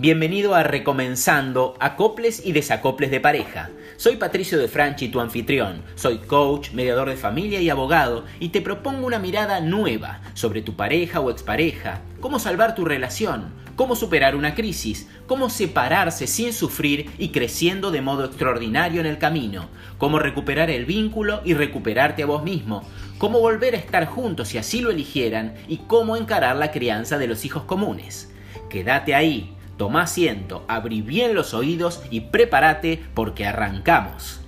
Bienvenido a Recomenzando Acoples y Desacoples de Pareja. Soy Patricio de Franchi, tu anfitrión. Soy coach, mediador de familia y abogado y te propongo una mirada nueva sobre tu pareja o expareja, cómo salvar tu relación, cómo superar una crisis, cómo separarse sin sufrir y creciendo de modo extraordinario en el camino, cómo recuperar el vínculo y recuperarte a vos mismo, cómo volver a estar juntos si así lo eligieran y cómo encarar la crianza de los hijos comunes. Quédate ahí Toma asiento, abrí bien los oídos y prepárate porque arrancamos.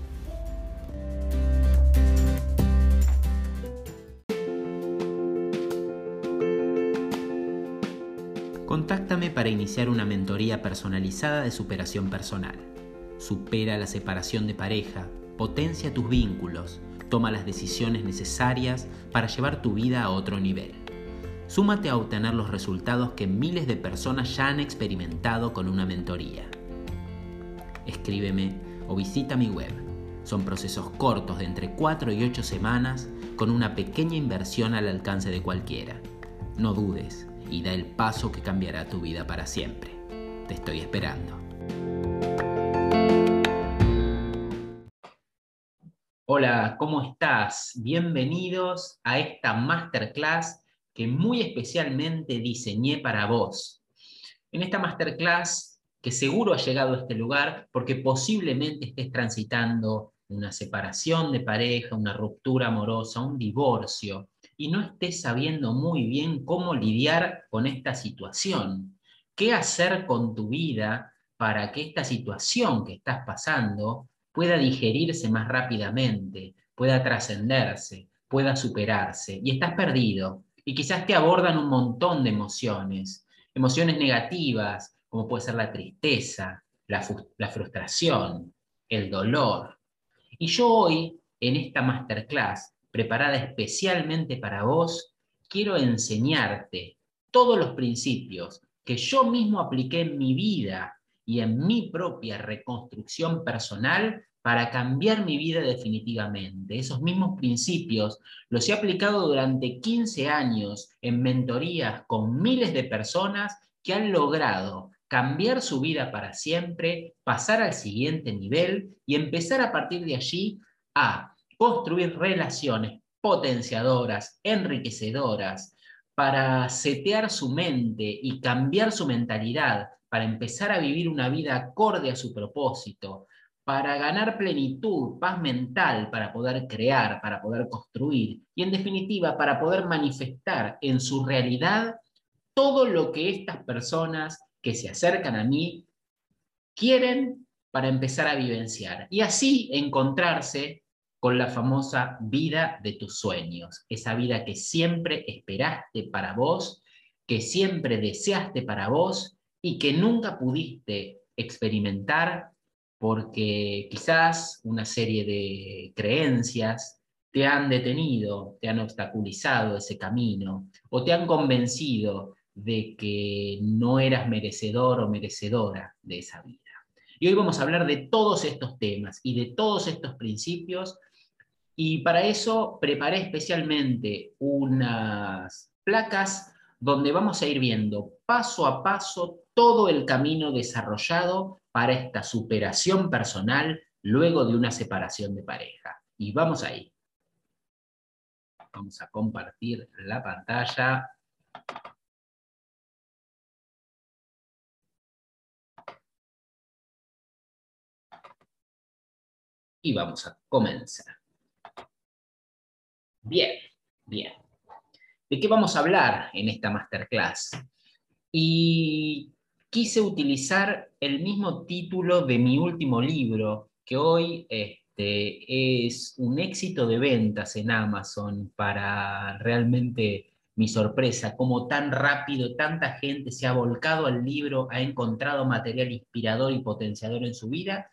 Contáctame para iniciar una mentoría personalizada de superación personal. Supera la separación de pareja, potencia tus vínculos, toma las decisiones necesarias para llevar tu vida a otro nivel. Súmate a obtener los resultados que miles de personas ya han experimentado con una mentoría. Escríbeme o visita mi web. Son procesos cortos de entre 4 y 8 semanas con una pequeña inversión al alcance de cualquiera. No dudes y da el paso que cambiará tu vida para siempre. Te estoy esperando. Hola, ¿cómo estás? Bienvenidos a esta masterclass que muy especialmente diseñé para vos. En esta masterclass, que seguro ha llegado a este lugar porque posiblemente estés transitando una separación de pareja, una ruptura amorosa, un divorcio, y no estés sabiendo muy bien cómo lidiar con esta situación. ¿Qué hacer con tu vida para que esta situación que estás pasando pueda digerirse más rápidamente, pueda trascenderse, pueda superarse? Y estás perdido, y quizás te abordan un montón de emociones, emociones negativas, como puede ser la tristeza, la, frustración, el dolor. Y yo hoy, en esta masterclass, preparada especialmente para vos, quiero enseñarte todos los principios que yo mismo apliqué en mi vida y en mi propia reconstrucción personal para cambiar mi vida definitivamente. Esos mismos principios los he aplicado durante 15 años en mentorías con miles de personas que han logrado cambiar su vida para siempre, pasar al siguiente nivel y empezar a partir de allí a construir relaciones potenciadoras, enriquecedoras, para setear su mente y cambiar su mentalidad, para empezar a vivir una vida acorde a su propósito, para ganar plenitud, paz mental, para poder crear, para poder construir y en definitiva para poder manifestar en su realidad todo lo que estas personas que se acercan a mí quieren para empezar a vivenciar y así encontrarse con la famosa vida de tus sueños, esa vida que siempre esperaste para vos, que siempre deseaste para vos y que nunca pudiste experimentar porque quizás una serie de creencias te han detenido, te han obstaculizado ese camino o te han convencido de que no eras merecedor o merecedora de esa vida. Y hoy vamos a hablar de todos estos temas y de todos estos principios y para eso preparé especialmente unas placas donde vamos a ir viendo paso a paso todo el camino desarrollado para esta superación personal luego de una separación de pareja. Y vamos ahí. Vamos a compartir la pantalla. Y vamos a comenzar. Bien, bien. ¿De qué vamos a hablar en esta masterclass? Y quise utilizar el mismo título de mi último libro, que hoy este, es un éxito de ventas en Amazon para realmente mi sorpresa, como tan rápido tanta gente se ha volcado al libro, ha encontrado material inspirador y potenciador en su vida.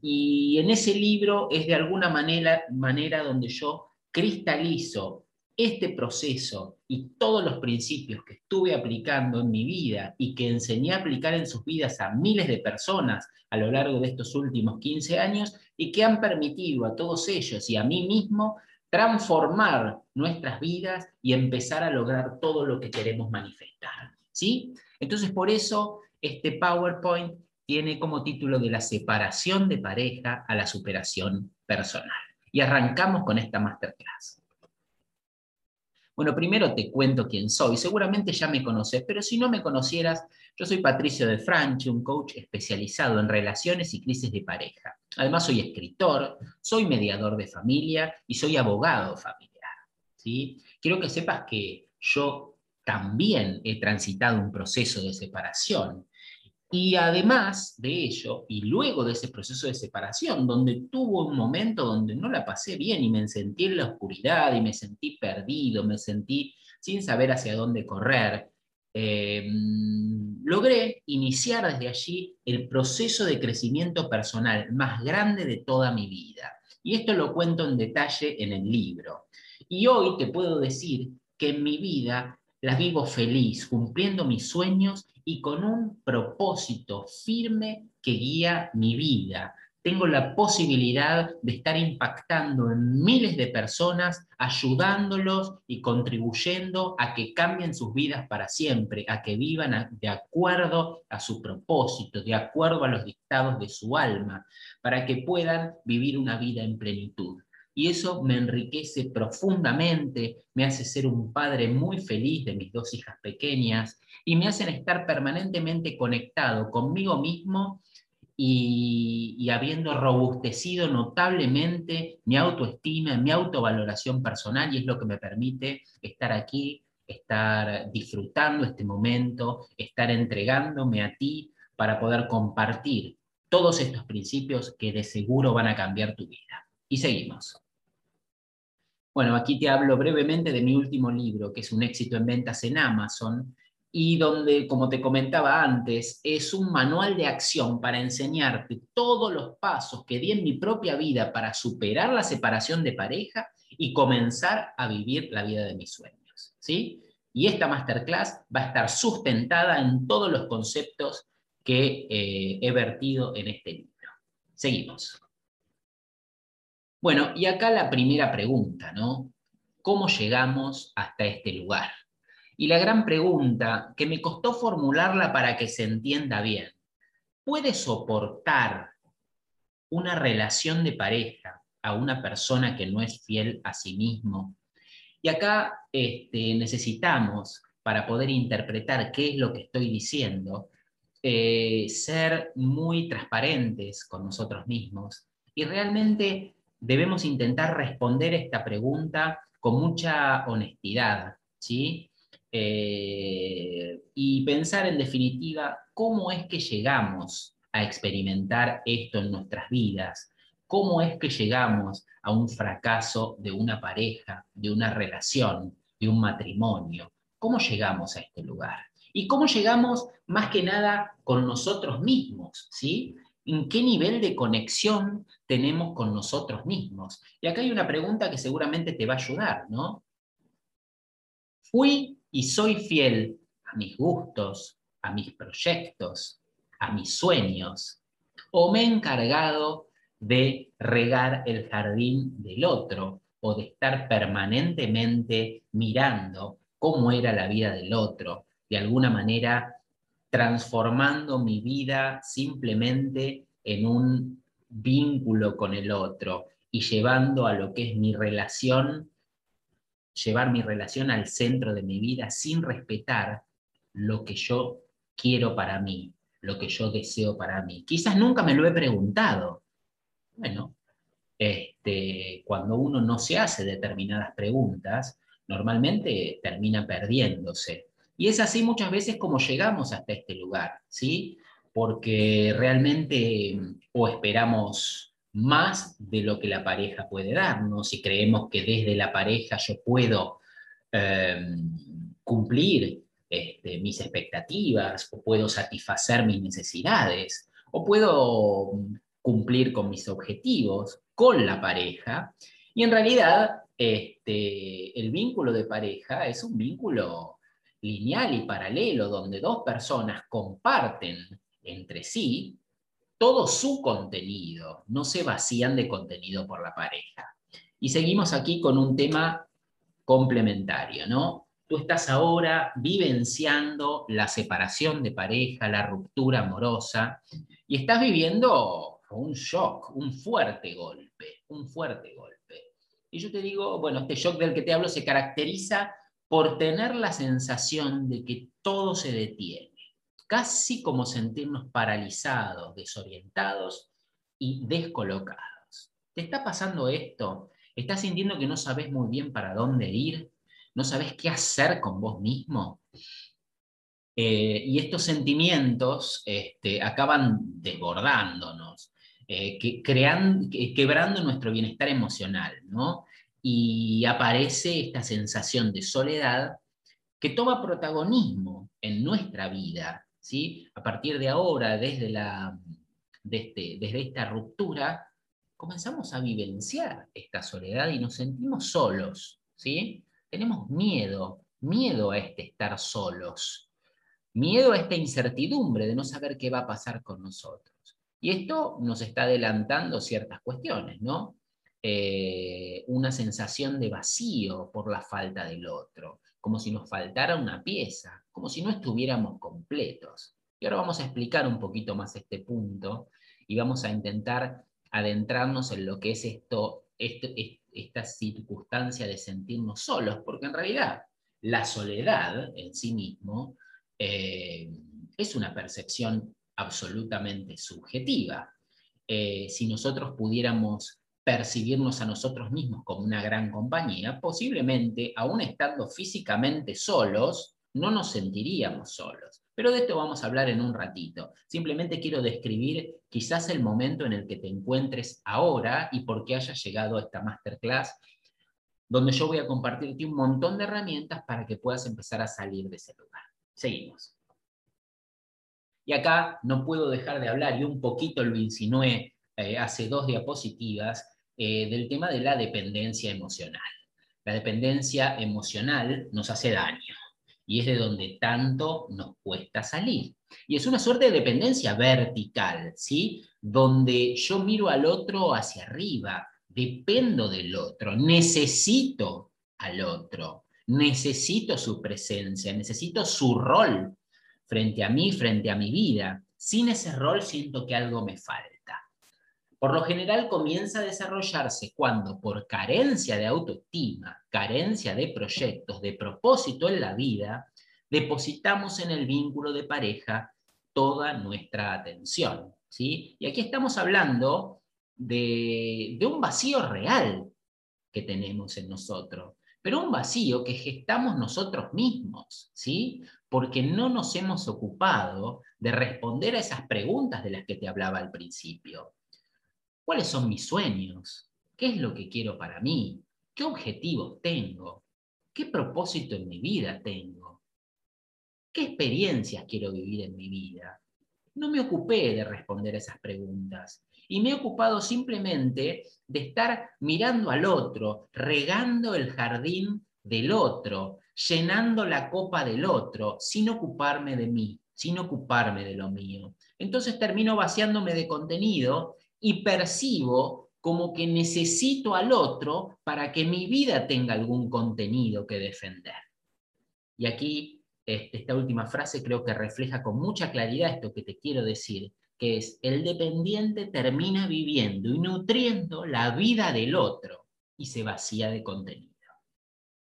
Y en ese libro es de alguna manera, manera donde yo cristalizo este proceso y todos los principios que estuve aplicando en mi vida y que enseñé a aplicar en sus vidas a miles de personas a lo largo de estos últimos 15 años y que han permitido a todos ellos y a mí mismo transformar nuestras vidas y empezar a lograr todo lo que queremos manifestar. ¿sí? Entonces, por eso este PowerPoint tiene como título de la separación de pareja a la superación personal. Y arrancamos con esta masterclass. Bueno, primero te cuento quién soy. Seguramente ya me conoces, pero si no me conocieras, yo soy Patricio de Franchi, un coach especializado en relaciones y crisis de pareja. Además, soy escritor, soy mediador de familia y soy abogado familiar. ¿sí? Quiero que sepas que yo también he transitado un proceso de separación y además de ello, y luego de ese proceso de separación, donde tuvo un momento donde no la pasé bien y me sentí en la oscuridad y me sentí perdido, me sentí sin saber hacia dónde correr, em, logré iniciar desde allí el proceso de crecimiento personal más grande de toda mi vida. Y esto lo cuento en detalle en el libro. Y hoy te puedo decir que en mi vida las vivo feliz, cumpliendo mis sueños y con un propósito firme que guía mi vida. Tengo la posibilidad de estar impactando en miles de personas, ayudándolos y contribuyendo a que cambien sus vidas para siempre, a que vivan de acuerdo a su propósito, de acuerdo a los dictados de su alma, para que puedan vivir una vida en plenitud y eso me enriquece profundamente, me hace ser un padre muy feliz de mis dos hijas pequeñas y me hacen estar permanentemente conectado conmigo mismo y, habiendo robustecido notablemente mi autoestima, mi autovaloración personal y es lo que me permite estar aquí, estar disfrutando este momento, estar entregándome a ti para poder compartir todos estos principios que de seguro van a cambiar tu vida. Y seguimos. Bueno, aquí te hablo brevemente de mi último libro, que es un éxito en ventas en Amazon, y donde, como te comentaba antes, es un manual de acción para enseñarte todos los pasos que di en mi propia vida para superar la separación de pareja y comenzar a vivir la vida de mis sueños. ¿sí? Y esta masterclass va a estar sustentada en todos los conceptos que eh, he vertido en este libro. Seguimos. Bueno, y acá la primera pregunta, ¿no? ¿Cómo llegamos hasta este lugar? Y la gran pregunta, que me costó formularla para que se entienda bien, ¿puede soportar una relación de pareja a una persona que no es fiel a sí mismo? Y acá este, necesitamos, para poder interpretar qué es lo que estoy diciendo, eh, ser muy transparentes con nosotros mismos y realmente debemos intentar responder esta pregunta con mucha honestidad, ¿sí? Eh, y pensar en definitiva cómo es que llegamos a experimentar esto en nuestras vidas, cómo es que llegamos a un fracaso de una pareja, de una relación, de un matrimonio, cómo llegamos a este lugar y cómo llegamos más que nada con nosotros mismos, ¿sí? En qué nivel de conexión tenemos con nosotros mismos. Y acá hay una pregunta que seguramente te va a ayudar, ¿no? ¿Fui y soy fiel a mis gustos, a mis proyectos, a mis sueños? ¿O me he encargado de regar el jardín del otro o de estar permanentemente mirando cómo era la vida del otro, de alguna manera transformando mi vida simplemente en un vínculo con el otro y llevando a lo que es mi relación, llevar mi relación al centro de mi vida sin respetar lo que yo quiero para mí, lo que yo deseo para mí. Quizás nunca me lo he preguntado. Bueno, este, cuando uno no se hace determinadas preguntas, normalmente termina perdiéndose. Y es así muchas veces como llegamos hasta este lugar, ¿sí? Porque realmente o esperamos más de lo que la pareja puede darnos y creemos que desde la pareja yo puedo em, cumplir este, mis expectativas o puedo satisfacer mis necesidades o puedo cumplir con mis objetivos con la pareja. Y en realidad este, el vínculo de pareja es un vínculo lineal y paralelo donde dos personas comparten entre sí todo su contenido, no se vacían de contenido por la pareja. Y seguimos aquí con un tema complementario, ¿no? tú estás ahora vivenciando la separación de pareja, la ruptura amorosa, y estás viviendo un shock, un fuerte golpe, un fuerte golpe. Y yo te digo, bueno, este shock del que te hablo se caracteriza por tener la sensación de que todo se detiene, casi como sentirnos paralizados, desorientados y descolocados. ¿Te está pasando esto? ¿Estás sintiendo que no sabes muy bien para dónde ir? ¿No sabes qué hacer con vos mismo? Eh, y estos sentimientos este, acaban desbordándonos, eh, que, crean, quebrando nuestro bienestar emocional, ¿no? Y aparece esta sensación de soledad que toma protagonismo en nuestra vida, ¿sí? A partir de ahora, desde, la, este, desde esta ruptura, comenzamos a vivenciar esta soledad y nos sentimos solos, ¿sí? Tenemos miedo, miedo a este estar solos, miedo a esta incertidumbre de no saber qué va a pasar con nosotros. Y esto nos está adelantando ciertas cuestiones, ¿no? Eh, una sensación de vacío por la falta del otro, como si nos faltara una pieza, como si no estuviéramos completos. Y ahora vamos a explicar un poquito más este punto y vamos a intentar adentrarnos en lo que es esto, esta circunstancia de sentirnos solos, porque en realidad la soledad en sí mismo eh, es una percepción absolutamente subjetiva. Eh, si nosotros pudiéramos percibirnos a nosotros mismos como una gran compañía, posiblemente, aún estando físicamente solos, no nos sentiríamos solos. Pero de esto vamos a hablar en un ratito. Simplemente quiero describir quizás el momento en el que te encuentres ahora y por qué hayas llegado a esta masterclass, donde yo voy a compartirte un montón de herramientas para que puedas empezar a salir de ese lugar. Seguimos. Y acá no puedo dejar de hablar, y un poquito lo insinué eh, hace dos diapositivas, eh, del tema de la dependencia emocional. La dependencia emocional nos hace daño y es de donde tanto nos cuesta salir. Y es una suerte de dependencia vertical, ¿sí? Donde yo miro al otro hacia arriba, dependo del otro, necesito al otro, necesito su presencia, necesito su rol frente a mí, frente a mi vida. Sin ese rol siento que algo me falta. Por lo general comienza a desarrollarse cuando por carencia de autoestima, carencia de proyectos, de propósito en la vida, depositamos en el vínculo de pareja toda nuestra atención. ¿sí? Y aquí estamos hablando de, de un vacío real que tenemos en nosotros, pero un vacío que gestamos nosotros mismos, ¿sí? porque no nos hemos ocupado de responder a esas preguntas de las que te hablaba al principio. ¿Cuáles son mis sueños? ¿Qué es lo que quiero para mí? ¿Qué objetivos tengo? ¿Qué propósito en mi vida tengo? ¿Qué experiencias quiero vivir en mi vida? No me ocupé de responder esas preguntas y me he ocupado simplemente de estar mirando al otro, regando el jardín del otro, llenando la copa del otro, sin ocuparme de mí, sin ocuparme de lo mío. Entonces termino vaciándome de contenido y percibo como que necesito al otro para que mi vida tenga algún contenido que defender. Y aquí este, esta última frase creo que refleja con mucha claridad esto que te quiero decir, que es el dependiente termina viviendo y nutriendo la vida del otro y se vacía de contenido.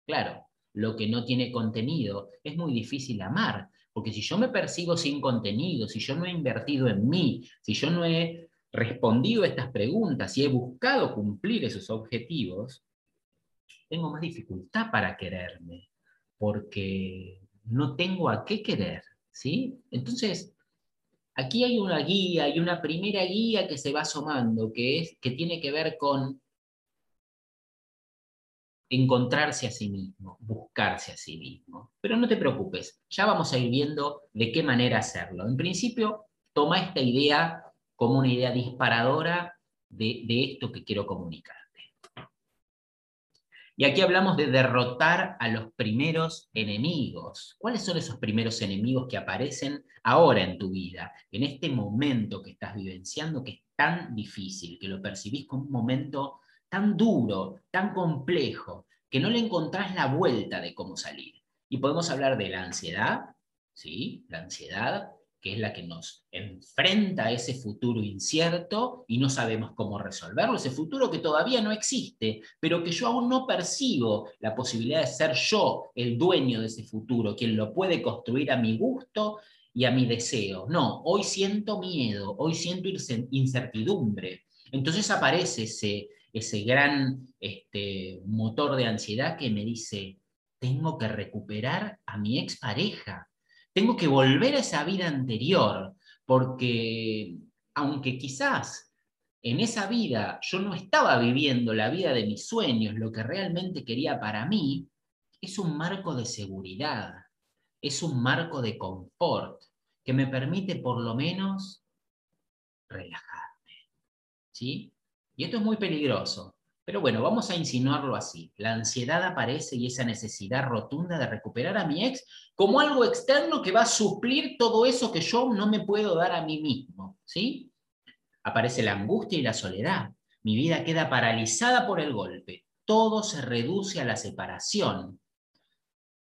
Claro, lo que no tiene contenido es muy difícil amar, porque si yo me persigo sin contenido, si yo no he invertido en mí, si yo no he respondido a estas preguntas y he buscado cumplir esos objetivos, tengo más dificultad para quererme, porque no tengo a qué querer, ¿sí? Entonces, aquí hay una guía, hay una primera guía que se va asomando, que, es, que tiene que ver con encontrarse a sí mismo, buscarse a sí mismo. Pero no te preocupes, ya vamos a ir viendo de qué manera hacerlo. En principio, toma esta idea como una idea disparadora de, esto que quiero comunicarte. Y aquí hablamos de derrotar a los primeros enemigos. ¿Cuáles son esos primeros enemigos que aparecen ahora en tu vida, en este momento que estás vivenciando que es tan difícil, que lo percibís como un momento tan duro, tan complejo, que no le encontrás la vuelta de cómo salir? Y podemos hablar de la ansiedad, ¿sí? La ansiedad, que es la que nos enfrenta a ese futuro incierto y no sabemos cómo resolverlo, ese futuro que todavía no existe, pero que yo aún no percibo la posibilidad de ser yo el dueño de ese futuro, quien lo puede construir a mi gusto y a mi deseo. No, hoy siento miedo, hoy siento incertidumbre. Entonces aparece ese, ese gran este, motor de ansiedad que me dice, tengo que recuperar a mi expareja, tengo que volver a esa vida anterior, porque aunque quizás en esa vida yo no estaba viviendo la vida de mis sueños, lo que realmente quería para mí, es un marco de seguridad, es un marco de confort que me permite por lo menos relajarme. ¿Sí? Y esto es muy peligroso, pero bueno, vamos a insinuarlo así. La ansiedad aparece y esa necesidad rotunda de recuperar a mi ex como algo externo que va a suplir todo eso que yo no me puedo dar a mí mismo. ¿sí? Aparece la angustia y la soledad. Mi vida queda paralizada por el golpe. Todo se reduce a la separación.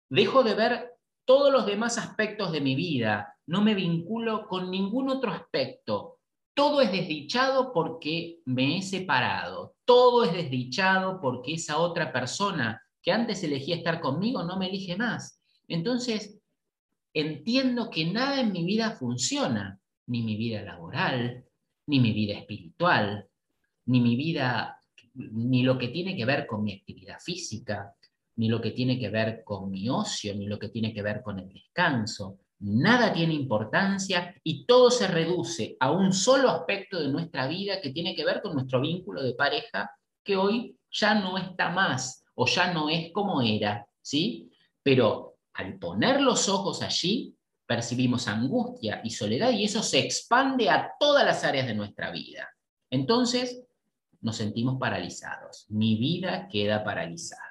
Dejo de ver todos los demás aspectos de mi vida. No me vinculo con ningún otro aspecto todo es desdichado porque me he separado, todo es desdichado porque esa otra persona que antes elegía estar conmigo no me elige más. Entonces, entiendo que nada en mi vida funciona, ni mi vida laboral, ni mi vida espiritual, ni mi vida, ni lo que tiene que ver con mi actividad física, ni lo que tiene que ver con mi ocio, ni lo que tiene que ver con el descanso, nada tiene importancia y todo se reduce a un solo aspecto de nuestra vida que tiene que ver con nuestro vínculo de pareja que hoy ya no está más o ya no es como era, ¿sí? Pero al poner los ojos allí, percibimos angustia y soledad y eso se expande a todas las áreas de nuestra vida. Entonces, nos sentimos paralizados. Mi vida queda paralizada.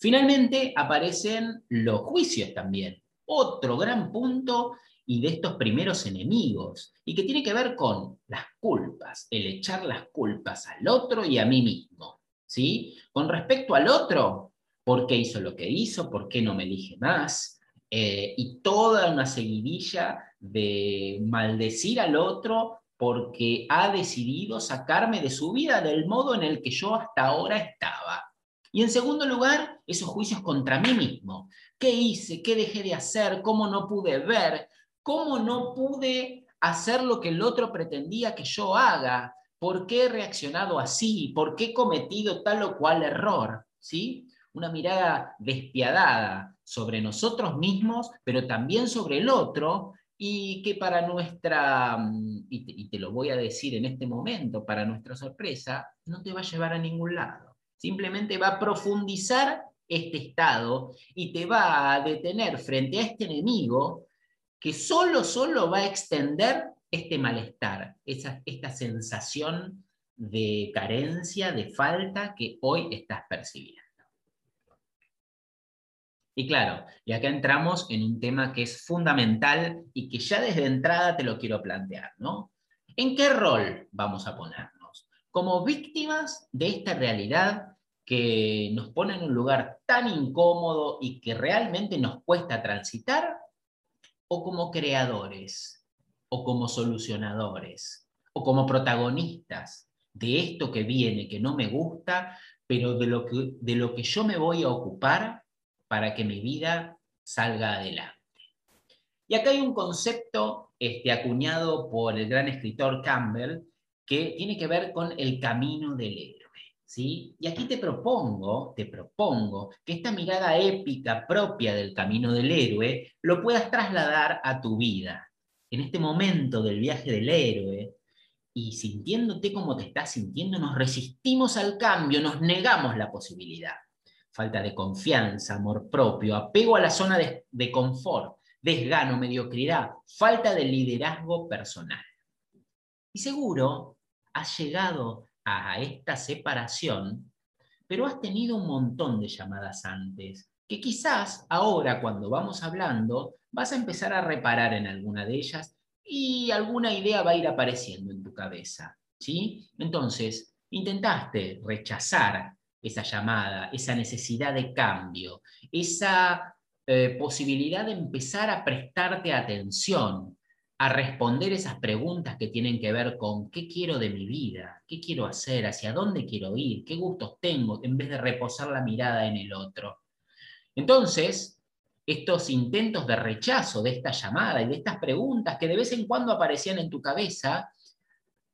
Finalmente aparecen los juicios también otro gran punto y de estos primeros enemigos, y que tiene que ver con las culpas, el echar las culpas al otro y a mí mismo. ¿sí? Con respecto al otro, ¿por qué hizo lo que hizo? ¿Por qué no me elige más? Eh, y toda una seguidilla de maldecir al otro porque ha decidido sacarme de su vida del modo en el que yo hasta ahora estaba. Y en segundo lugar, esos juicios contra mí mismo. ¿Qué hice? ¿Qué dejé de hacer? ¿Cómo no pude ver? ¿Cómo no pude hacer lo que el otro pretendía que yo haga? ¿Por qué he reaccionado así? ¿Por qué he cometido tal o cual error? ¿Sí? Una mirada despiadada sobre nosotros mismos, pero también sobre el otro, y que para nuestra, mm, y te, lo voy a decir en este momento, para nuestra sorpresa, no te va a llevar a ningún lado. Simplemente va a profundizar este estado y te va a detener frente a este enemigo que solo, solo va a extender este malestar, esta sensación de carencia, de falta que hoy estás percibiendo. Y claro, y acá entramos en un tema que es fundamental y que ya desde entrada te lo quiero plantear, ¿no? ¿En qué rol vamos a poner? como víctimas de esta realidad que nos pone en un lugar tan incómodo y que realmente nos cuesta transitar, o como creadores, o como solucionadores, o como protagonistas de esto que viene, que no me gusta, pero de lo que, de lo que yo me voy a ocupar para que mi vida salga adelante. Y acá hay un concepto este, acuñado por el gran escritor Campbell, que tiene que ver con el camino del héroe. Y aquí te propongo, te propongo que esta mirada épica propia del camino del héroe lo puedas trasladar a tu vida. En este momento del viaje del héroe, y sintiéndote como te estás sintiendo, nos resistimos al cambio, nos negamos la posibilidad. Falta de confianza, amor propio, apego a la zona de, de confort, desgano, mediocridad, falta de liderazgo personal. Y seguro has llegado a esta separación, pero has tenido un montón de llamadas antes, que quizás ahora cuando vamos hablando vas a empezar a reparar en alguna de ellas y alguna idea va a ir apareciendo en tu cabeza. ¿sí? Entonces, intentaste rechazar esa llamada, esa necesidad de cambio, esa eh, posibilidad de empezar a prestarte atención, a responder esas preguntas que tienen que ver con qué quiero de mi vida, qué quiero hacer, hacia dónde quiero ir, qué gustos tengo, en vez de reposar la mirada en el otro. Entonces, estos intentos de rechazo de esta llamada y de estas preguntas que de vez en cuando aparecían en tu cabeza,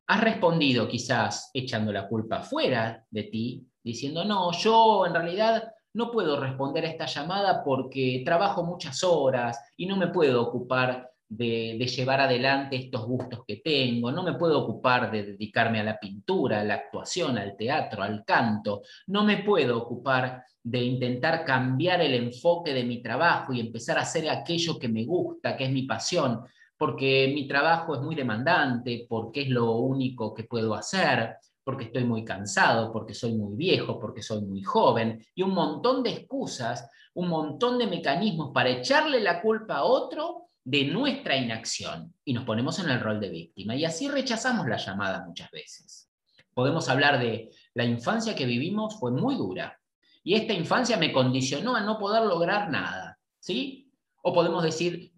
has respondido quizás echando la culpa fuera de ti, diciendo, no, yo en realidad no puedo responder a esta llamada porque trabajo muchas horas y no me puedo ocupar de, llevar adelante estos gustos que tengo, no me puedo ocupar de dedicarme a la pintura, a la actuación, al teatro, al canto, no me puedo ocupar de intentar cambiar el enfoque de mi trabajo y empezar a hacer aquello que me gusta, que es mi pasión, porque mi trabajo es muy demandante, porque es lo único que puedo hacer, porque estoy muy cansado, porque soy muy viejo, porque soy muy joven, y un montón de excusas, un montón de mecanismos para echarle la culpa a otro de nuestra inacción y nos ponemos en el rol de víctima y así rechazamos la llamada muchas veces. Podemos hablar de la infancia que vivimos fue muy dura y esta infancia me condicionó a no poder lograr nada, ¿sí? O podemos decir,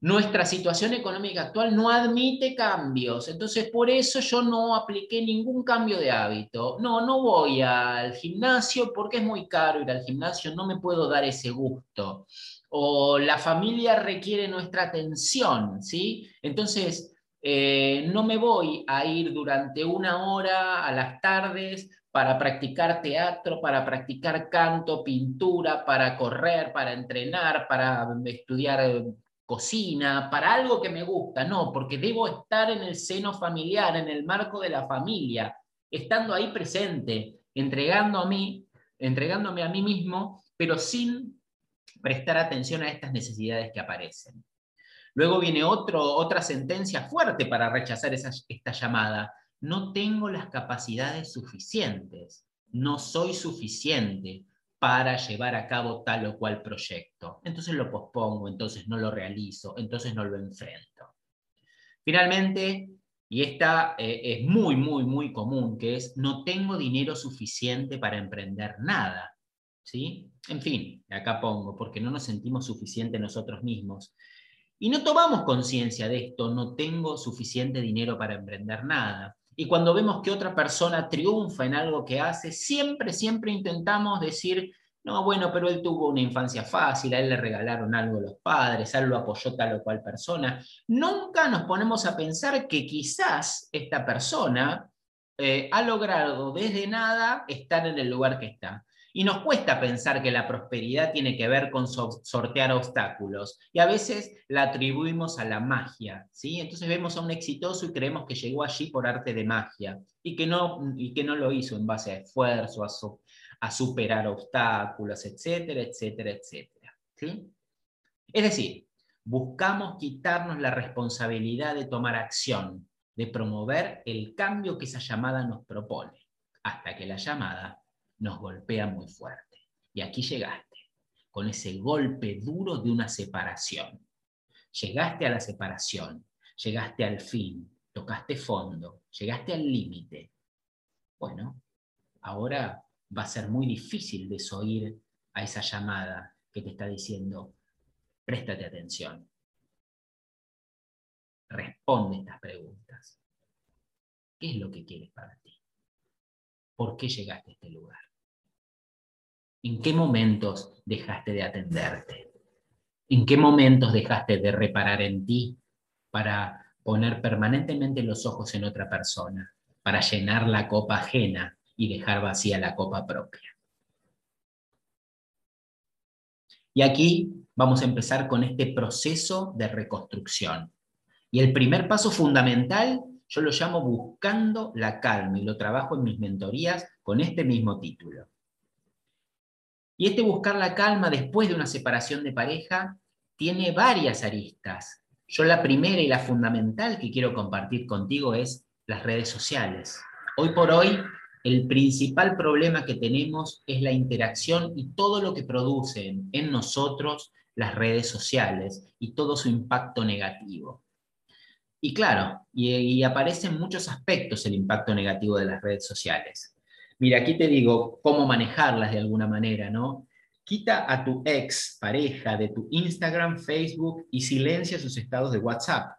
nuestra situación económica actual no admite cambios, entonces por eso yo no apliqué ningún cambio de hábito. No, no voy al gimnasio porque es muy caro ir al gimnasio, no me puedo dar ese gusto o la familia requiere nuestra atención, ¿sí? Entonces, eh, no me voy a ir durante una hora a las tardes para practicar teatro, para practicar canto, pintura, para correr, para entrenar, para estudiar eh, cocina, para algo que me gusta, no, porque debo estar en el seno familiar, en el marco de la familia, estando ahí presente, entregando a mí, entregándome a mí mismo, pero sin prestar atención a estas necesidades que aparecen. Luego viene otro, otra sentencia fuerte para rechazar esta llamada. No tengo las capacidades suficientes, no soy suficiente para llevar a cabo tal o cual proyecto. Entonces lo pospongo, entonces no lo realizo, entonces no lo enfrento. Finalmente, y esta eh, es muy, muy, muy común, que es no tengo dinero suficiente para emprender nada. ¿Sí? En fin, acá pongo, porque no nos sentimos suficientes nosotros mismos. Y no tomamos conciencia de esto, no tengo suficiente dinero para emprender nada. Y cuando vemos que otra persona triunfa en algo que hace, siempre, siempre intentamos decir, no, bueno, pero él tuvo una infancia fácil, a él le regalaron algo los padres, a él lo apoyó tal o cual persona. Nunca nos ponemos a pensar que quizás esta persona eh, ha logrado desde nada estar en el lugar que está. Y nos cuesta pensar que la prosperidad tiene que ver con sortear obstáculos. Y a veces la atribuimos a la magia. ¿sí? Entonces vemos a un exitoso y creemos que llegó allí por arte de magia y que no, y que no lo hizo en base a esfuerzo, a, a superar obstáculos, etcétera, etcétera, etcétera. ¿sí? Es decir, buscamos quitarnos la responsabilidad de tomar acción, de promover el cambio que esa llamada nos propone, hasta que la llamada nos golpea muy fuerte. Y aquí llegaste, con ese golpe duro de una separación. Llegaste a la separación, llegaste al fin, tocaste fondo, llegaste al límite. Bueno, ahora va a ser muy difícil desoír a esa llamada que te está diciendo, préstate atención. Responde estas preguntas. ¿Qué es lo que quieres para ti? ¿Por qué llegaste a este lugar? ¿En qué momentos dejaste de atenderte? ¿En qué momentos dejaste de reparar en ti para poner permanentemente los ojos en otra persona, para llenar la copa ajena y dejar vacía la copa propia? Y aquí vamos a empezar con este proceso de reconstrucción. Y el primer paso fundamental yo lo llamo buscando la calma y lo trabajo en mis mentorías con este mismo título. Y este buscar la calma después de una separación de pareja tiene varias aristas. Yo la primera y la fundamental que quiero compartir contigo es las redes sociales. Hoy por hoy, el principal problema que tenemos es la interacción y todo lo que producen en nosotros las redes sociales y todo su impacto negativo. Y claro, y, aparecen muchos aspectos el impacto negativo de las redes sociales. Mira, aquí te digo cómo manejarlas de alguna manera, ¿no? Quita a tu ex pareja de tu Instagram, Facebook y silencia sus estados de WhatsApp.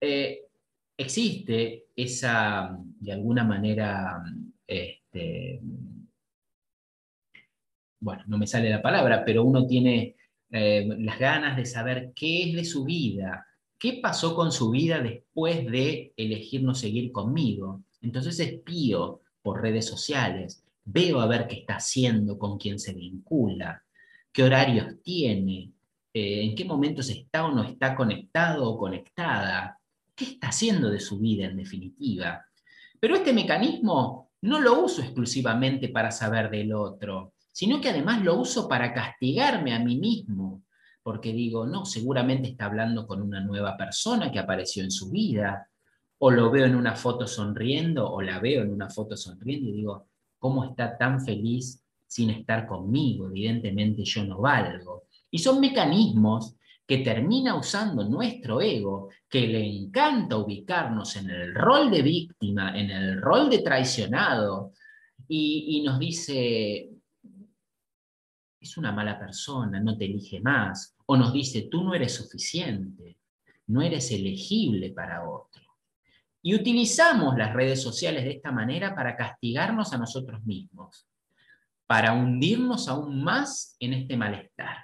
Eh, existe esa, de alguna manera, este, bueno, no me sale la palabra, pero uno tiene eh, las ganas de saber qué es de su vida, qué pasó con su vida después de elegir no seguir conmigo. Entonces espío por redes sociales, veo a ver qué está haciendo, con quién se vincula, qué horarios tiene, eh, en qué momentos está o no está conectado o conectada, qué está haciendo de su vida en definitiva. Pero este mecanismo no lo uso exclusivamente para saber del otro, sino que además lo uso para castigarme a mí mismo, porque digo, no, seguramente está hablando con una nueva persona que apareció en su vida, o lo veo en una foto sonriendo, o la veo en una foto sonriendo y digo, ¿cómo está tan feliz sin estar conmigo? Evidentemente yo no valgo. Y son mecanismos que termina usando nuestro ego, que le encanta ubicarnos en el rol de víctima, en el rol de traicionado, y, y nos dice, es una mala persona, no te elige más, o nos dice, tú no eres suficiente, no eres elegible para otro. Y utilizamos las redes sociales de esta manera para castigarnos a nosotros mismos, para hundirnos aún más en este malestar.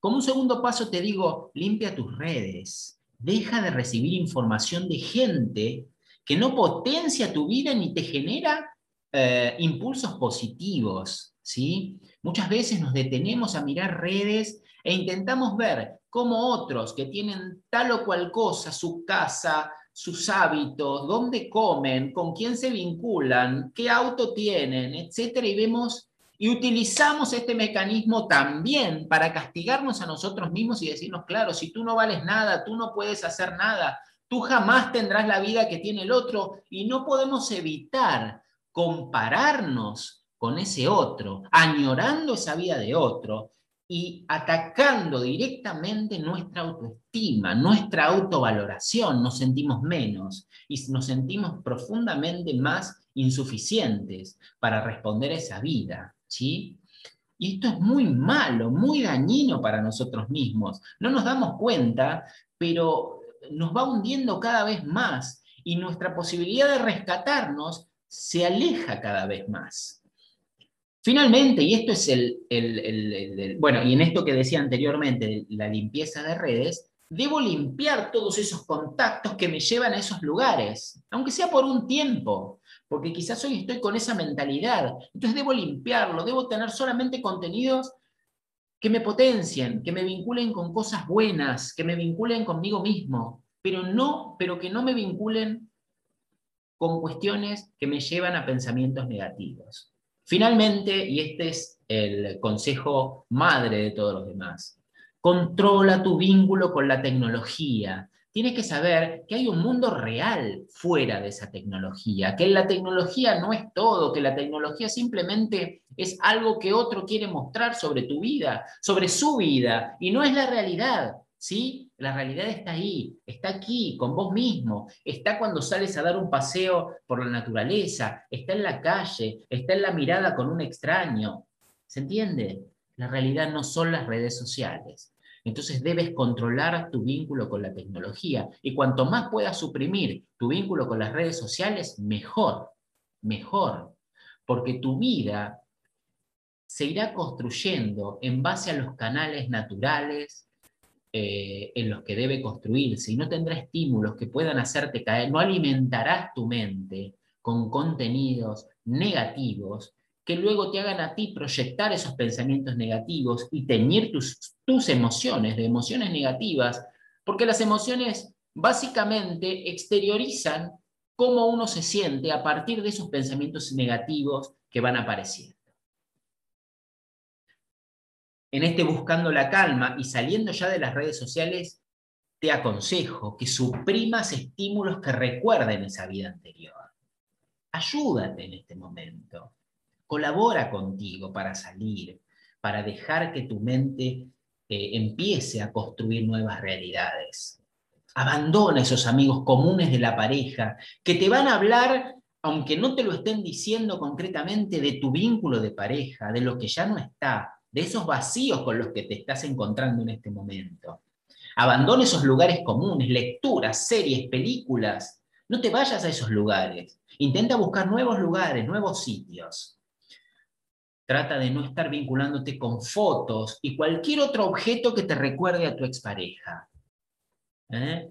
Como un segundo paso te digo, limpia tus redes, deja de recibir información de gente que no potencia tu vida ni te genera eh, impulsos positivos. ¿Sí? Muchas veces nos detenemos a mirar redes e intentamos ver cómo otros que tienen tal o cual cosa, su casa, sus hábitos, dónde comen, con quién se vinculan, qué auto tienen, etcétera, y vemos y utilizamos este mecanismo también para castigarnos a nosotros mismos y decirnos, claro, si tú no vales nada, tú no puedes hacer nada, tú jamás tendrás la vida que tiene el otro y no podemos evitar compararnos con ese otro, añorando esa vida de otro y atacando directamente nuestra autoestima, nuestra autovaloración, nos sentimos menos y nos sentimos profundamente más insuficientes para responder a esa vida. ¿sí? Y esto es muy malo, muy dañino para nosotros mismos. No nos damos cuenta, pero nos va hundiendo cada vez más y nuestra posibilidad de rescatarnos se aleja cada vez más. Finalmente, y esto es el, bueno, y en esto que decía anteriormente, la limpieza de redes, debo limpiar todos esos contactos que me llevan a esos lugares, aunque sea por un tiempo, porque quizás hoy estoy con esa mentalidad. Entonces debo limpiarlo, debo tener solamente contenidos que me potencien, que me vinculen con cosas buenas, que me vinculen conmigo mismo, pero no, pero que no me vinculen con cuestiones que me llevan a pensamientos negativos. Finalmente, y este es el consejo madre de todos los demás, controla tu vínculo con la tecnología, tienes que saber que hay un mundo real fuera de esa tecnología, que la tecnología no es todo, que la tecnología simplemente es algo que otro quiere mostrar sobre tu vida, sobre su vida, y no es la realidad. ¿Sí? La realidad está ahí, está aquí, con vos mismo, está cuando sales a dar un paseo por la naturaleza, está en la calle, está en la mirada con un extraño. ¿Se entiende? La realidad no son las redes sociales. Entonces debes controlar tu vínculo con la tecnología y cuanto más puedas suprimir tu vínculo con las redes sociales, mejor, mejor, porque tu vida se irá construyendo en base a los canales naturales eh, en los que debe construirse y no tendrá estímulos que puedan hacerte caer, no alimentarás tu mente con contenidos negativos que luego te hagan a ti proyectar esos pensamientos negativos y teñir tus, tus emociones de emociones negativas, porque las emociones básicamente exteriorizan cómo uno se siente a partir de esos pensamientos negativos que van apareciendo. En este buscando la calma y saliendo ya de las redes sociales, te aconsejo que suprimas estímulos que recuerden esa vida anterior. Ayúdate en este momento colabora contigo para salir, para dejar que tu mente eh, empiece a construir nuevas realidades. Abandona esos amigos comunes de la pareja que te van a hablar, aunque no te lo estén diciendo concretamente, de tu vínculo de pareja, de lo que ya no está, de esos vacíos con los que te estás encontrando en este momento. Abandona esos lugares comunes, lecturas, series, películas. No te vayas a esos lugares. Intenta buscar nuevos lugares, nuevos sitios. Trata de no estar vinculándote con fotos y cualquier otro objeto que te recuerde a tu expareja. ¿Eh?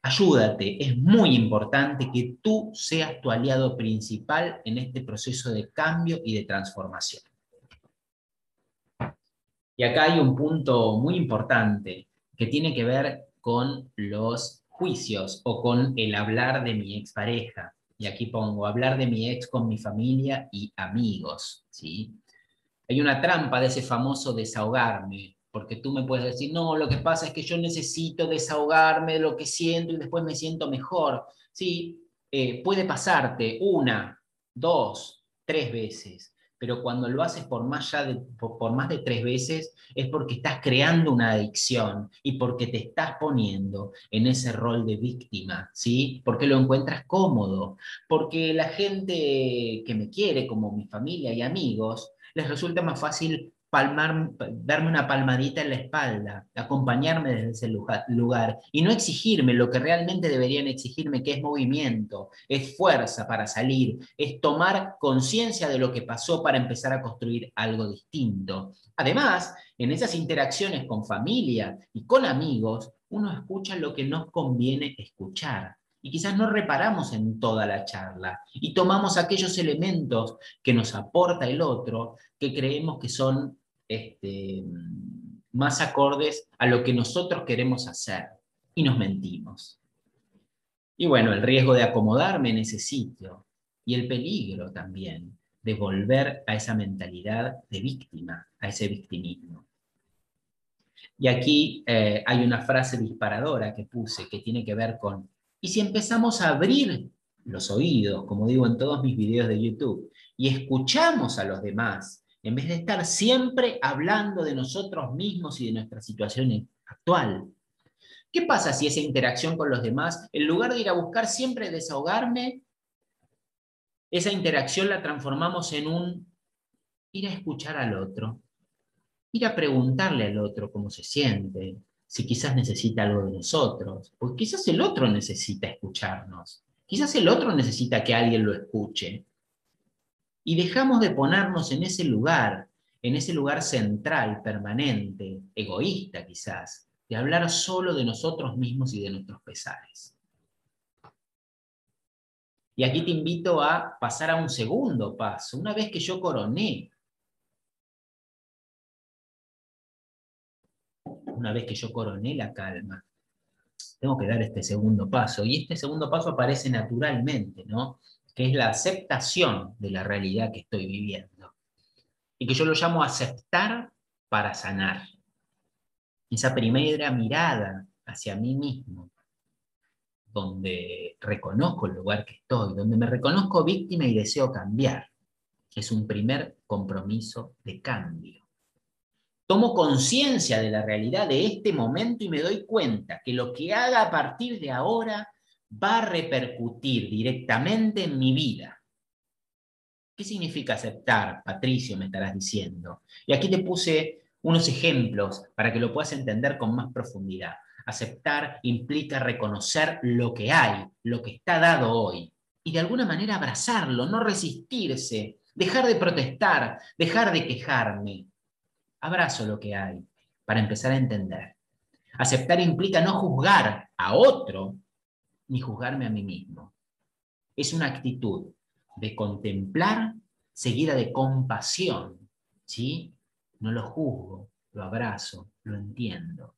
Ayúdate, es muy importante que tú seas tu aliado principal en este proceso de cambio y de transformación. Y acá hay un punto muy importante que tiene que ver con los juicios o con el hablar de mi expareja. Y aquí pongo hablar de mi ex con mi familia y amigos. ¿sí? Hay una trampa de ese famoso desahogarme, porque tú me puedes decir, no, lo que pasa es que yo necesito desahogarme de lo que siento y después me siento mejor. Sí, eh, puede pasarte una, dos, tres veces, pero cuando lo haces por más, de, por, más de tres veces es porque estás creando una adicción y porque te estás poniendo en ese rol de víctima, ¿sí? Porque lo encuentras cómodo, porque la gente que me quiere, como mi familia y amigos, les resulta más fácil palmar, darme una palmadita en la espalda, acompañarme desde ese lugar y no exigirme lo que realmente deberían exigirme, que es movimiento, es fuerza para salir, es tomar conciencia de lo que pasó para empezar a construir algo distinto. Además, en esas interacciones con familia y con amigos, uno escucha lo que nos conviene escuchar y quizás no reparamos en toda la charla y tomamos aquellos elementos que nos aporta el otro que creemos que son este, más acordes a lo que nosotros queremos hacer y nos mentimos. Y bueno, el riesgo de acomodarme en ese sitio y el peligro también de volver a esa mentalidad de víctima, a ese victimismo. Y aquí eh, hay una frase disparadora que puse que tiene que ver con y si empezamos a abrir los oídos, como digo en todos mis videos de YouTube, y escuchamos a los demás, en vez de estar siempre hablando de nosotros mismos y de nuestra situación actual. ¿Qué pasa si esa interacción con los demás, en lugar de ir a buscar siempre desahogarme, esa interacción la transformamos en un ir a escuchar al otro, ir a preguntarle al otro cómo se siente, si quizás necesita algo de nosotros, porque quizás el otro necesita escucharnos, quizás el otro necesita que alguien lo escuche. Y dejamos de ponernos en ese lugar, en ese lugar central, permanente, egoísta quizás, de hablar solo de nosotros mismos y de nuestros pesares. Y aquí te invito a pasar a un segundo paso. Una vez que yo coroné una vez que yo coroné la calma, tengo que dar este segundo paso. Y este segundo paso aparece naturalmente, ¿no? Que es la aceptación de la realidad que estoy viviendo. Y que yo lo llamo aceptar para sanar. Esa primera mirada hacia mí mismo, donde reconozco el lugar que estoy, donde me reconozco víctima y deseo cambiar. Es un primer compromiso de cambio tomo conciencia de la realidad de este momento y me doy cuenta que lo que haga a partir de ahora va a repercutir directamente en mi vida. ¿Qué significa aceptar, Patricio, me estarás diciendo? Y aquí te puse unos ejemplos para que lo puedas entender con más profundidad. Aceptar implica reconocer lo que hay, lo que está dado hoy, y de alguna manera abrazarlo, no resistirse, dejar de protestar, dejar de quejarme, abrazo lo que hay para empezar a entender. Aceptar implica no juzgar a otro ni juzgarme a mí mismo. Es una actitud de contemplar seguida de compasión. ¿sí? No lo juzgo, lo abrazo, lo entiendo.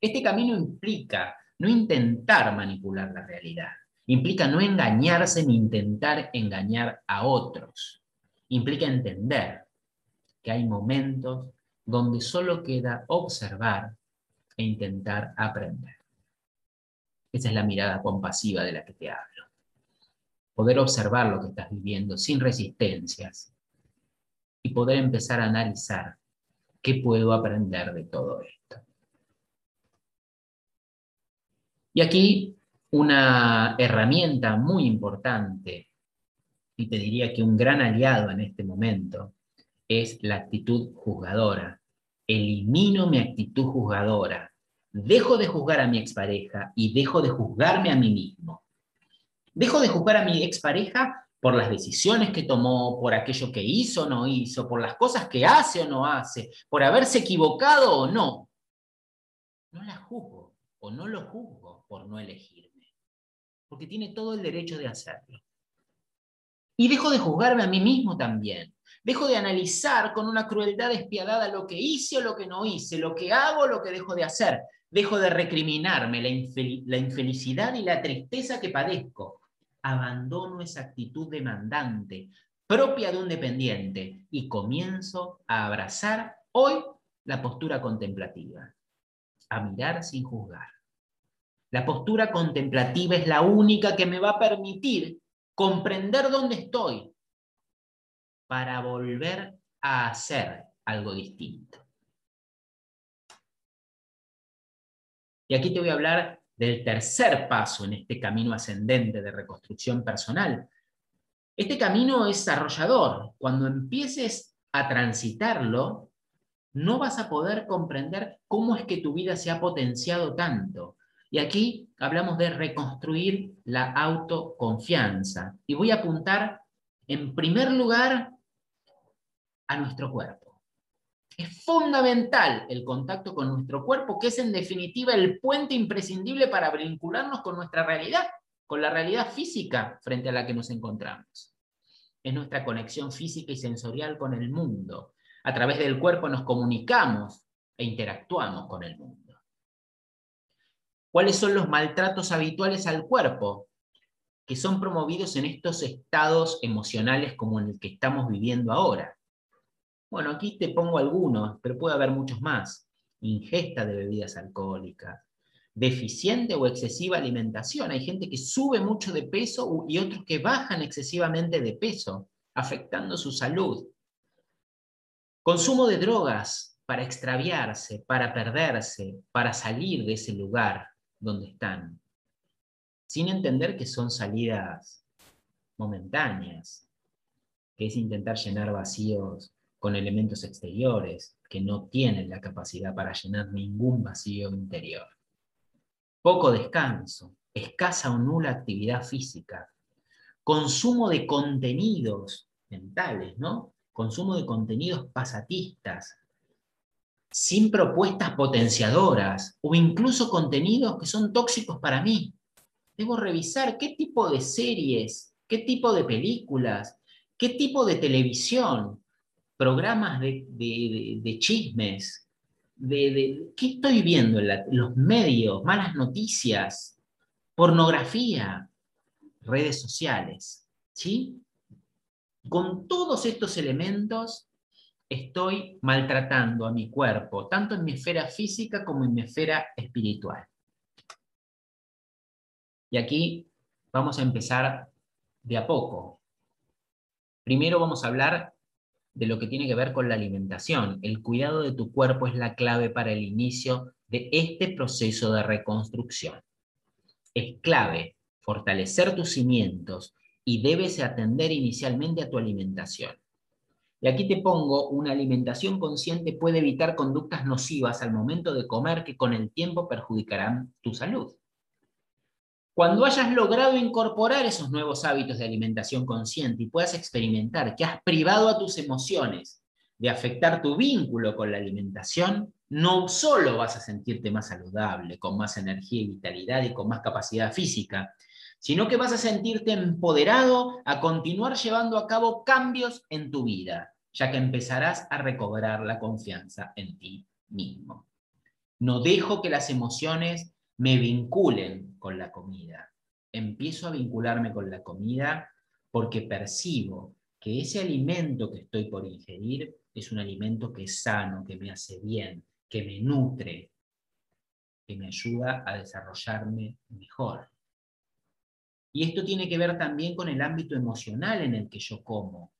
Este camino implica no intentar manipular la realidad. Implica no engañarse ni intentar engañar a otros. Implica entender que hay momentos donde solo queda observar e intentar aprender. Esa es la mirada compasiva de la que te hablo. Poder observar lo que estás viviendo sin resistencias y poder empezar a analizar qué puedo aprender de todo esto. Y aquí una herramienta muy importante, y te diría que un gran aliado en este momento, es la actitud juzgadora. Elimino mi actitud juzgadora. Dejo de juzgar a mi expareja y dejo de juzgarme a mí mismo. Dejo de juzgar a mi expareja por las decisiones que tomó, por aquello que hizo o no hizo, por las cosas que hace o no hace, por haberse equivocado o no. No la juzgo o no lo juzgo por no elegirme, porque tiene todo el derecho de hacerlo. Y dejo de juzgarme a mí mismo también. Dejo de analizar con una crueldad despiadada lo que hice o lo que no hice, lo que hago o lo que dejo de hacer. Dejo de recriminarme la, la infelicidad y la tristeza que padezco. Abandono esa actitud demandante, propia de un dependiente, y comienzo a abrazar hoy la postura contemplativa, a mirar sin juzgar. La postura contemplativa es la única que me va a permitir comprender dónde estoy para volver a hacer algo distinto. Y aquí te voy a hablar del tercer paso en este camino ascendente de reconstrucción personal. Este camino es arrollador. Cuando empieces a transitarlo, no vas a poder comprender cómo es que tu vida se ha potenciado tanto. Y aquí hablamos de reconstruir la autoconfianza. Y voy a apuntar en primer lugar a nuestro cuerpo. Es fundamental el contacto con nuestro cuerpo, que es en definitiva el puente imprescindible para vincularnos con nuestra realidad, con la realidad física frente a la que nos encontramos. Es nuestra conexión física y sensorial con el mundo. A través del cuerpo nos comunicamos e interactuamos con el mundo. ¿Cuáles son los maltratos habituales al cuerpo que son promovidos en estos estados emocionales como en el que estamos viviendo ahora? Bueno, aquí te pongo algunos, pero puede haber muchos más. Ingesta de bebidas alcohólicas, deficiente o excesiva alimentación. Hay gente que sube mucho de peso y otros que bajan excesivamente de peso, afectando su salud. Consumo de drogas para extraviarse, para perderse, para salir de ese lugar donde están, sin entender que son salidas momentáneas, que es intentar llenar vacíos con elementos exteriores que no tienen la capacidad para llenar ningún vacío interior. Poco descanso, escasa o nula actividad física, consumo de contenidos mentales, ¿no? Consumo de contenidos pasatistas, sin propuestas potenciadoras o incluso contenidos que son tóxicos para mí. Debo revisar qué tipo de series, qué tipo de películas, qué tipo de televisión, programas de, chismes, de, qué estoy viendo en los medios, malas noticias, pornografía, redes sociales. ¿sí? Con todos estos elementos estoy maltratando a mi cuerpo, tanto en mi esfera física como en mi esfera espiritual. Y aquí vamos a empezar de a poco. Primero vamos a hablar de lo que tiene que ver con la alimentación. El cuidado de tu cuerpo es la clave para el inicio de este proceso de reconstrucción. Es clave fortalecer tus cimientos y debes atender inicialmente a tu alimentación. Y aquí te pongo, una alimentación consciente puede evitar conductas nocivas al momento de comer que con el tiempo perjudicarán tu salud. Cuando hayas logrado incorporar esos nuevos hábitos de alimentación consciente y puedas experimentar que has privado a tus emociones de afectar tu vínculo con la alimentación, no solo vas a sentirte más saludable, con más energía y vitalidad y con más capacidad física, sino que vas a sentirte empoderado a continuar llevando a cabo cambios en tu vida ya que empezarás a recobrar la confianza en ti mismo. No dejo que las emociones me vinculen con la comida. Empiezo a vincularme con la comida porque percibo que ese alimento que estoy por ingerir es un alimento que es sano, que me hace bien, que me nutre, que me ayuda a desarrollarme mejor. Y esto tiene que ver también con el ámbito emocional en el que yo como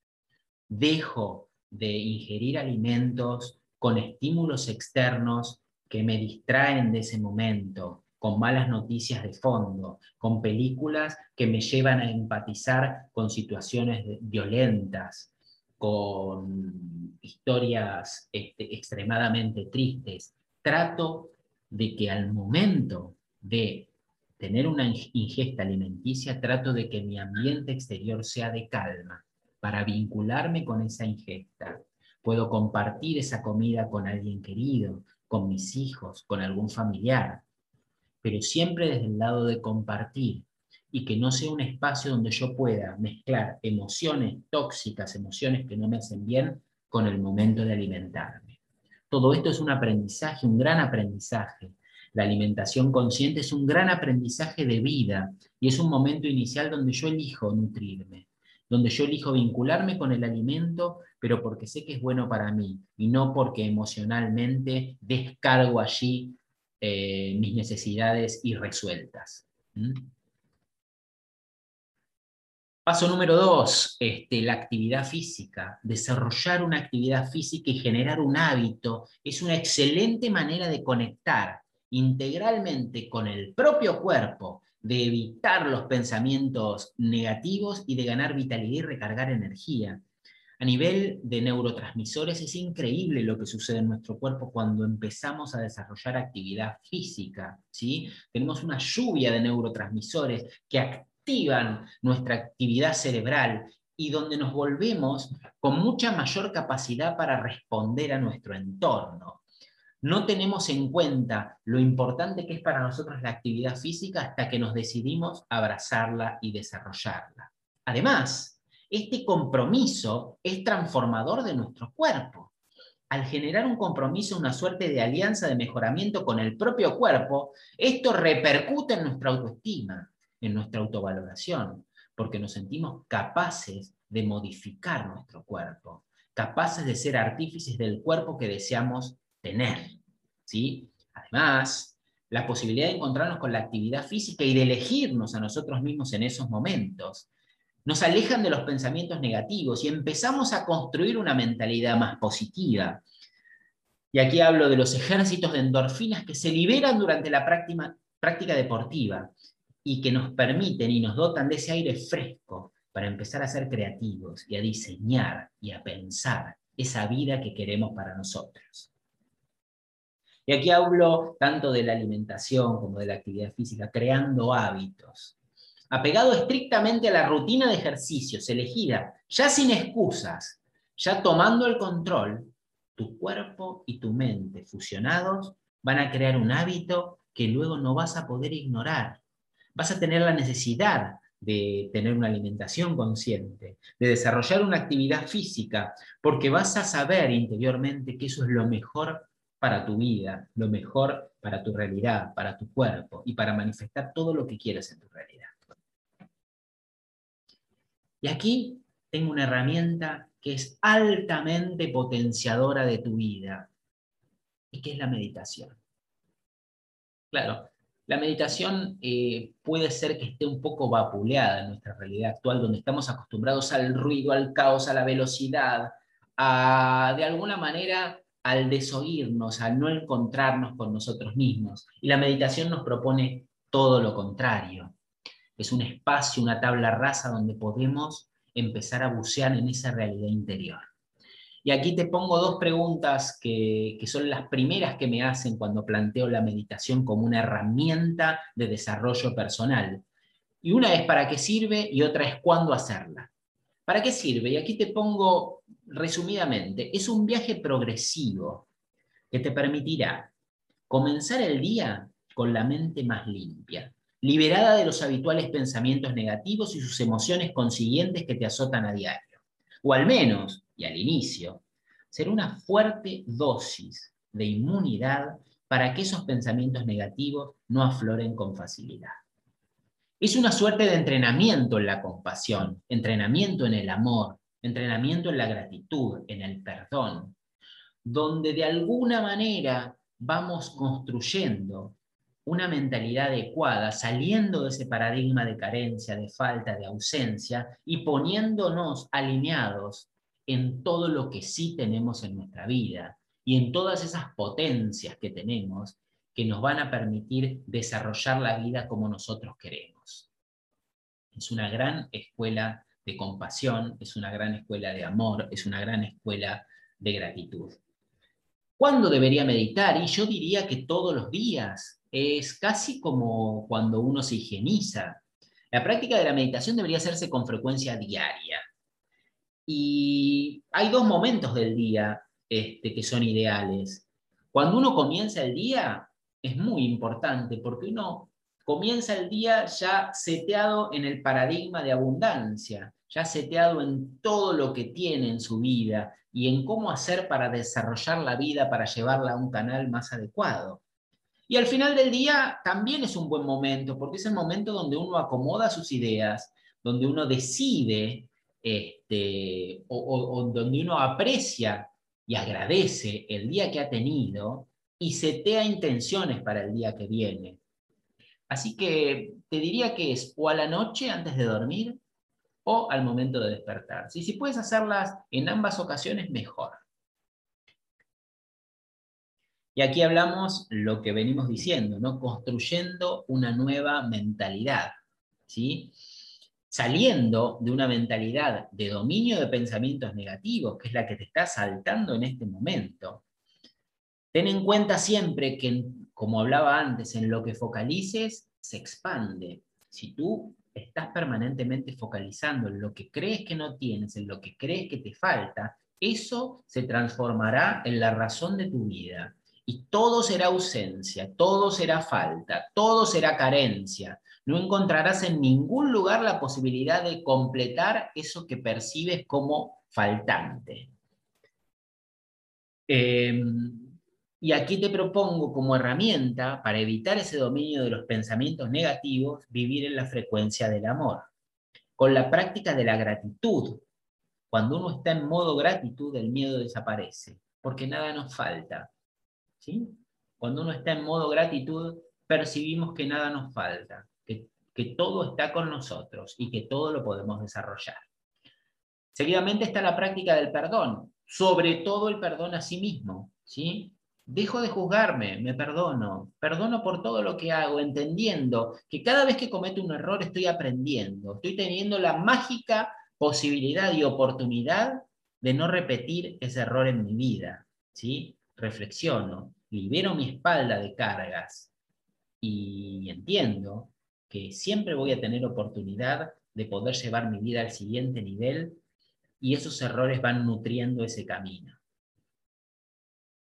dejo de ingerir alimentos con estímulos externos que me distraen de ese momento, con malas noticias de fondo, con películas que me llevan a empatizar con situaciones violentas, con historias este, extremadamente tristes. Trato de que al momento de tener una ingesta alimenticia, trato de que mi ambiente exterior sea de calma para vincularme con esa ingesta. Puedo compartir esa comida con alguien querido, con mis hijos, con algún familiar, pero siempre desde el lado de compartir y que no sea un espacio donde yo pueda mezclar emociones tóxicas, emociones que no me hacen bien, con el momento de alimentarme. Todo esto es un aprendizaje, un gran aprendizaje. La alimentación consciente es un gran aprendizaje de vida y es un momento inicial donde yo elijo nutrirme, donde yo elijo vincularme con el alimento, pero porque sé que es bueno para mí y no porque emocionalmente descargo allí eh, mis necesidades irresueltas. Paso número dos, este, la actividad física. Desarrollar una actividad física y generar un hábito es una excelente manera de conectar integralmente con el propio cuerpo, de evitar los pensamientos negativos y de ganar vitalidad y recargar energía. A nivel de neurotransmisores es increíble lo que sucede en nuestro cuerpo cuando empezamos a desarrollar actividad física. ¿sí? Tenemos una lluvia de neurotransmisores que activan nuestra actividad cerebral y donde nos volvemos con mucha mayor capacidad para responder a nuestro entorno. No tenemos en cuenta lo importante que es para nosotros la actividad física hasta que nos decidimos abrazarla y desarrollarla. Además, este compromiso es transformador de nuestro cuerpo. Al generar un compromiso, una suerte de alianza de mejoramiento con el propio cuerpo, esto repercute en nuestra autoestima, en nuestra autovaloración, porque nos sentimos capaces de modificar nuestro cuerpo, capaces de ser artífices del cuerpo que deseamos tener. ¿sí? Además, la posibilidad de encontrarnos con la actividad física y de elegirnos a nosotros mismos en esos momentos, nos alejan de los pensamientos negativos y empezamos a construir una mentalidad más positiva. Y aquí hablo de los ejércitos de endorfinas que se liberan durante la práctica, práctica deportiva y que nos permiten y nos dotan de ese aire fresco para empezar a ser creativos y a diseñar y a pensar esa vida que queremos para nosotros. Y aquí hablo tanto de la alimentación como de la actividad física, creando hábitos. Apegado estrictamente a la rutina de ejercicios elegida, ya sin excusas, ya tomando el control, tu cuerpo y tu mente fusionados van a crear un hábito que luego no vas a poder ignorar vas a tener la necesidad de tener una alimentación consciente, de desarrollar una actividad física, porque vas a saber interiormente que eso es lo mejor para tu vida, lo mejor para tu realidad, para tu cuerpo y para manifestar todo lo que quieres en tu realidad. Y aquí tengo una herramienta que es altamente potenciadora de tu vida y que es la meditación. Claro, la meditación eh, puede ser que esté un poco vapuleada en nuestra realidad actual, donde estamos acostumbrados al ruido, al caos, a la velocidad, a, de alguna manera, al desoírnos, al no encontrarnos con nosotros mismos. Y la meditación nos propone todo lo contrario. Es un espacio, una tabla rasa donde podemos empezar a bucear en esa realidad interior. Y aquí te pongo dos preguntas que, son las primeras que me hacen cuando planteo la meditación como una herramienta de desarrollo personal. Y una es para qué sirve y otra es cuándo hacerla. ¿Para qué sirve? Y aquí te pongo resumidamente, es un viaje progresivo que te permitirá comenzar el día con la mente más limpia, liberada de los habituales pensamientos negativos y sus emociones consiguientes que te azotan a diario. O al menos y al inicio, será una fuerte dosis de inmunidad para que esos pensamientos negativos no afloren con facilidad. Es una suerte de entrenamiento en la compasión, entrenamiento en el amor, entrenamiento en la gratitud, en el perdón, donde de alguna manera vamos construyendo una mentalidad adecuada, saliendo de ese paradigma de carencia, de falta, de ausencia y poniéndonos alineados en todo lo que sí tenemos en nuestra vida y en todas esas potencias que tenemos que nos van a permitir desarrollar la vida como nosotros queremos. Es una gran escuela de compasión, es una gran escuela de amor, es una gran escuela de gratitud. ¿Cuándo debería meditar? Y yo diría que todos los días. Es casi como cuando uno se higieniza. La práctica de la meditación debería hacerse con frecuencia diaria. Y hay dos momentos del día este, que son ideales. Cuando uno comienza el día, es muy importante porque uno comienza el día ya seteado en el paradigma de abundancia, ya seteado en todo lo que tiene en su vida y en cómo hacer para desarrollar la vida, para llevarla a un canal más adecuado. Y al final del día también es un buen momento, porque es el momento donde uno acomoda sus ideas, donde uno decide, este, o, donde uno aprecia y agradece el día que ha tenido y setea intenciones para el día que viene. Así que te diría que es o a la noche antes de dormir o al momento de despertar. Y si puedes hacerlas en ambas ocasiones, mejor. Y aquí hablamos lo que venimos diciendo, ¿no? Construyendo una nueva mentalidad, ¿sí? Saliendo de una mentalidad de dominio de pensamientos negativos, que es la que te está saltando en este momento. Ten en cuenta siempre que, como hablaba antes, en lo que focalices se expande. Si tú estás permanentemente focalizando en lo que crees que no tienes, en lo que crees que te falta, eso se transformará en la razón de tu vida. Y todo será ausencia, todo será falta, todo será carencia. No encontrarás en ningún lugar la posibilidad de completar eso que percibes como faltante. Eh, y aquí te propongo como herramienta para evitar ese dominio de los pensamientos negativos, vivir en la frecuencia del amor. Con la práctica de la gratitud. Cuando uno está en modo gratitud, el miedo desaparece, porque nada nos falta. Cuando uno está en modo gratitud, percibimos que nada nos falta, que, que todo está con nosotros y que todo lo podemos desarrollar. Seguidamente está la práctica del perdón, sobre todo el perdón a sí mismo. ¿sí? Dejo de juzgarme, me perdono, perdono por todo lo que hago, entendiendo que cada vez que cometo un error estoy aprendiendo, estoy teniendo la mágica posibilidad y oportunidad de no repetir ese error en mi vida. ¿sí? Reflexiono, libero mi espalda de cargas y entiendo que siempre voy a tener oportunidad de poder llevar mi vida al siguiente nivel y esos errores van nutriendo ese camino.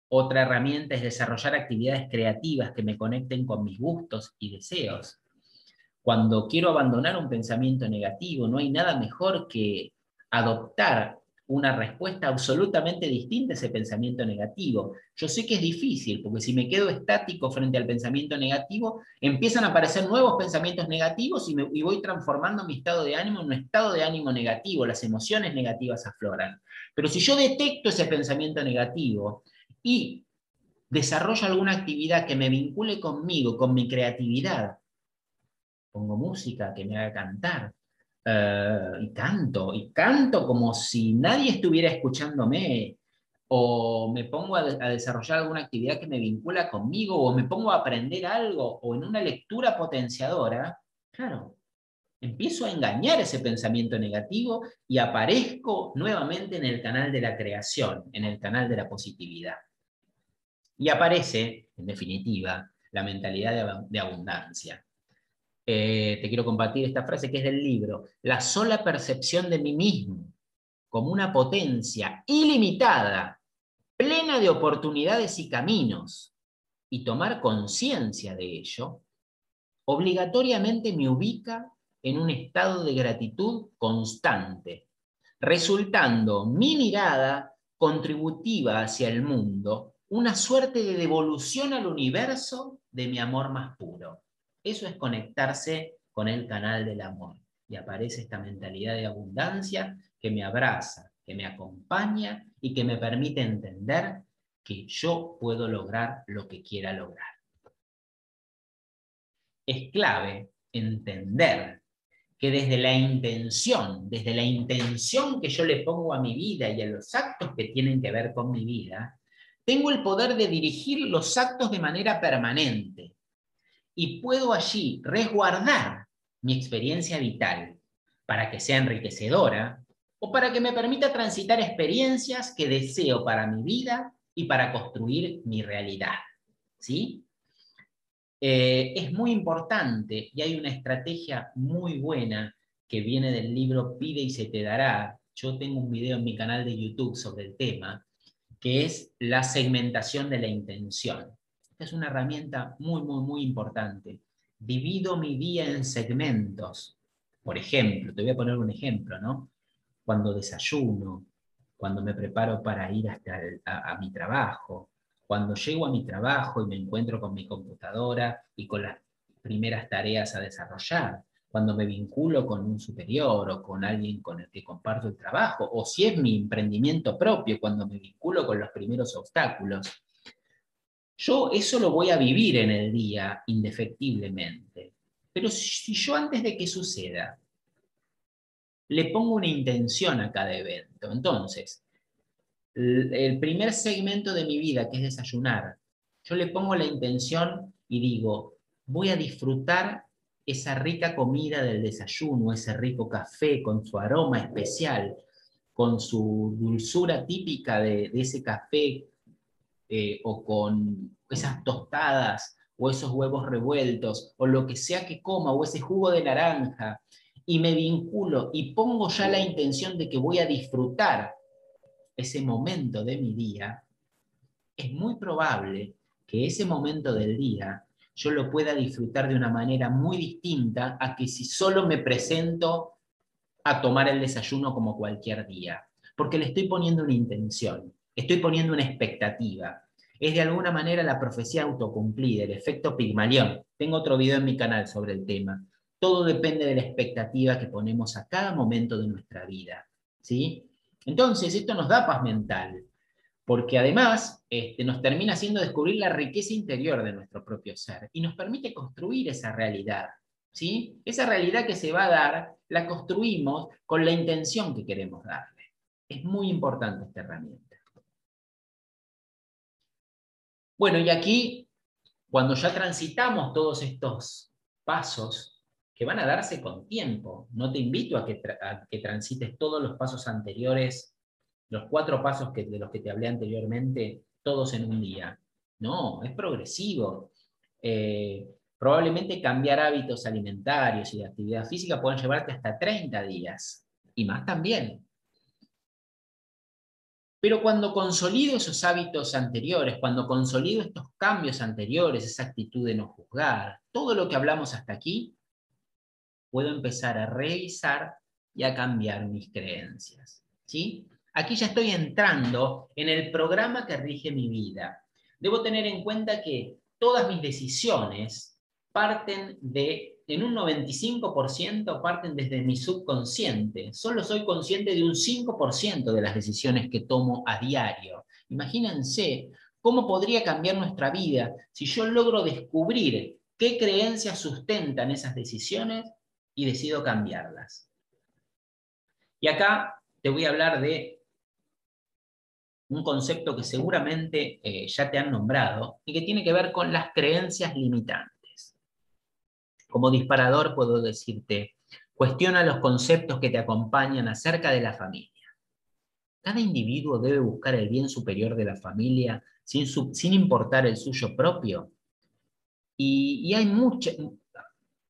Otra herramienta es desarrollar actividades creativas que me conecten con mis gustos y deseos. Cuando quiero abandonar un pensamiento negativo, no hay nada mejor que adoptar una respuesta absolutamente distinta a ese pensamiento negativo. Yo sé que es difícil, porque si me quedo estático frente al pensamiento negativo, empiezan a aparecer nuevos pensamientos negativos y, y, voy transformando mi estado de ánimo en un estado de ánimo negativo, las emociones negativas afloran. Pero si yo detecto ese pensamiento negativo y desarrollo alguna actividad que me vincule conmigo, con mi creatividad, pongo música que me haga cantar, eh, y canto, y canto como si nadie estuviera escuchándome, o me pongo a, a, desarrollar alguna actividad que me vincula conmigo, o me pongo a aprender algo, o en una lectura potenciadora, claro, empiezo a engañar ese pensamiento negativo y aparezco nuevamente en el canal de la creación, en el canal de la positividad. Y aparece, en definitiva, la mentalidad de, abundancia. Eh, te quiero compartir esta frase que es del libro. La sola percepción de mí mismo como una potencia ilimitada, plena de oportunidades y caminos, y tomar conciencia de ello, obligatoriamente me ubica en un estado de gratitud constante, resultando mi mirada contributiva hacia el mundo una suerte de devolución al universo de mi amor más puro. Eso es conectarse con el canal del amor. Y aparece esta mentalidad de abundancia que me abraza, que me acompaña y que me permite entender que yo puedo lograr lo que quiera lograr. Es clave entender que desde la intención, desde la intención que yo le pongo a mi vida y a los actos que tienen que ver con mi vida, Tengo el poder de dirigir los actos de manera permanente y puedo allí resguardar mi experiencia vital para que sea enriquecedora o para que me permita transitar experiencias que deseo para mi vida y para construir mi realidad. ¿Sí? Eh, es muy importante y hay una estrategia muy buena que viene del libro Pide y se te dará. Yo tengo un video en mi canal de YouTube sobre el tema, que es la segmentación de la intención. Es una herramienta muy, muy, muy importante. Divido mi día en segmentos. Por ejemplo, te voy a poner un ejemplo, ¿no? Cuando desayuno, cuando me preparo para ir hasta a mi trabajo, cuando llego a mi trabajo y me encuentro con mi computadora y con las primeras tareas a desarrollar, cuando me vinculo con un superior o con alguien con el que comparto el trabajo, o si es mi emprendimiento propio, cuando me vinculo con los primeros obstáculos. Yo eso lo voy a vivir en el día indefectiblemente. Pero si yo antes de que suceda le pongo una intención a cada evento, entonces el primer segmento de mi vida, que es desayunar, yo le pongo la intención y digo, voy a disfrutar esa rica comida del desayuno, ese rico café con su aroma especial, con su dulzura típica de, ese café, eh, o con esas tostadas, o esos huevos revueltos, o lo que sea que coma, o ese jugo de naranja, y me vinculo y pongo ya la intención de que voy a disfrutar ese momento de mi día, es muy probable que ese momento del día yo lo pueda disfrutar de una manera muy distinta a que si solo me presento a tomar el desayuno como cualquier día, porque le estoy poniendo una intención, estoy poniendo una expectativa. Es de alguna manera la profecía autocumplida, el efecto Pigmalión. Tengo otro video en mi canal sobre el tema. Todo depende de la expectativa que ponemos a cada momento de nuestra vida. ¿sí? Entonces, esto nos da paz mental, porque además este, nos termina haciendo descubrir la riqueza interior de nuestro propio ser y nos permite construir esa realidad. ¿sí? Esa realidad que se va a dar, la construimos con la intención que queremos darle. Es muy importante esta herramienta. Bueno, y aquí, cuando ya transitamos todos estos pasos, que van a darse con tiempo. No te invito a que, transites todos los pasos anteriores, los cuatro pasos que, de los que te hablé anteriormente, todos en un día. No, es progresivo. Eh, probablemente cambiar hábitos alimentarios y de actividad física pueden llevarte hasta 30 días y más también. Pero cuando consolido esos hábitos anteriores, cuando consolido estos cambios anteriores, esa actitud de no juzgar, todo lo que hablamos hasta aquí, puedo empezar a revisar y a cambiar mis creencias. ¿sí? Aquí ya estoy entrando en el programa que rige mi vida. Debo tener en cuenta que todas mis decisiones parten de, en un 95% parten desde mi subconsciente. Solo soy consciente de un 5% de las decisiones que tomo a diario. Imagínense cómo podría cambiar nuestra vida si yo logro descubrir qué creencias sustentan esas decisiones y decido cambiarlas. Y acá te voy a hablar de un concepto que seguramente eh, ya te han nombrado y que tiene que ver con las creencias limitantes. Como disparador puedo decirte, cuestiona los conceptos que te acompañan acerca de la familia. Cada individuo debe buscar el bien superior de la familia sin, sin importar el suyo propio. Y, y hay mucha,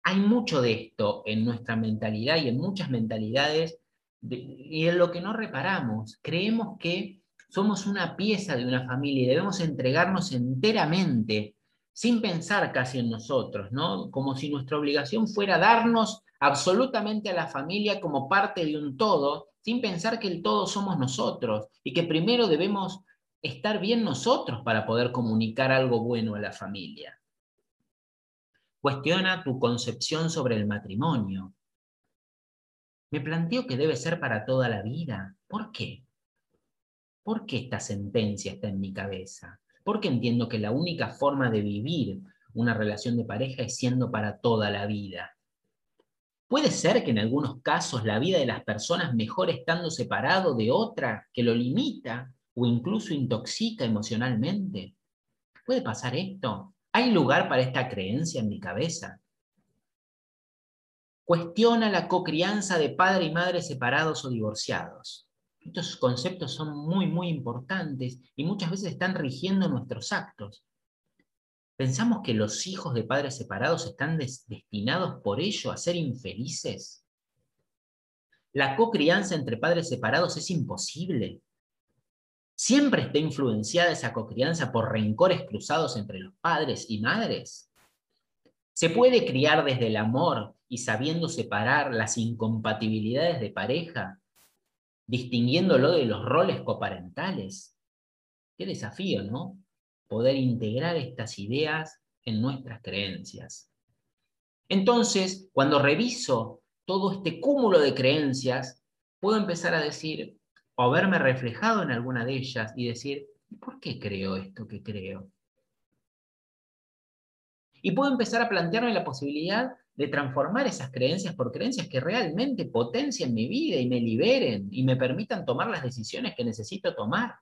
hay mucho de esto en nuestra mentalidad y en muchas mentalidades y en lo que no reparamos. Creemos que somos una pieza de una familia y debemos entregarnos enteramente, sin pensar casi en nosotros, ¿no? Como si nuestra obligación fuera darnos absolutamente a la familia como parte de un todo, sin pensar que el todo somos nosotros y que primero debemos estar bien nosotros para poder comunicar algo bueno a la familia. Cuestiona tu concepción sobre el matrimonio. Me planteo que debe ser para toda la vida. ¿Por qué? ¿Por qué esta sentencia está en mi cabeza? Porque entiendo que la única forma de vivir una relación de pareja es siendo para toda la vida. Puede ser que en algunos casos la vida de las personas mejor estando separado de otra que lo limita, o incluso intoxica emocionalmente? ¿Puede pasar esto? ¿Hay lugar para esta creencia en mi cabeza? Cuestiona la cocrianza de padre y madre separados o divorciados. Estos conceptos son muy, muy importantes y muchas veces están rigiendo nuestros actos. ¿Pensamos que los hijos de padres separados están destinados por ello a ser infelices? ¿La cocrianza entre padres separados es imposible? ¿Siempre está influenciada esa cocrianza por rencores cruzados entre los padres y madres? ¿Se puede criar desde el amor y sabiendo separar las incompatibilidades de pareja, distinguiéndolo de los roles coparentales. Qué desafío, ¿no? Poder integrar estas ideas en nuestras creencias. Entonces, cuando reviso todo este cúmulo de creencias, puedo empezar a decir, o haberme reflejado en alguna de ellas y decir, ¿por qué creo esto que creo? Y puedo empezar a plantearme la posibilidad de transformar esas creencias por creencias que realmente potencien mi vida y me liberen y me permitan tomar las decisiones que necesito tomar.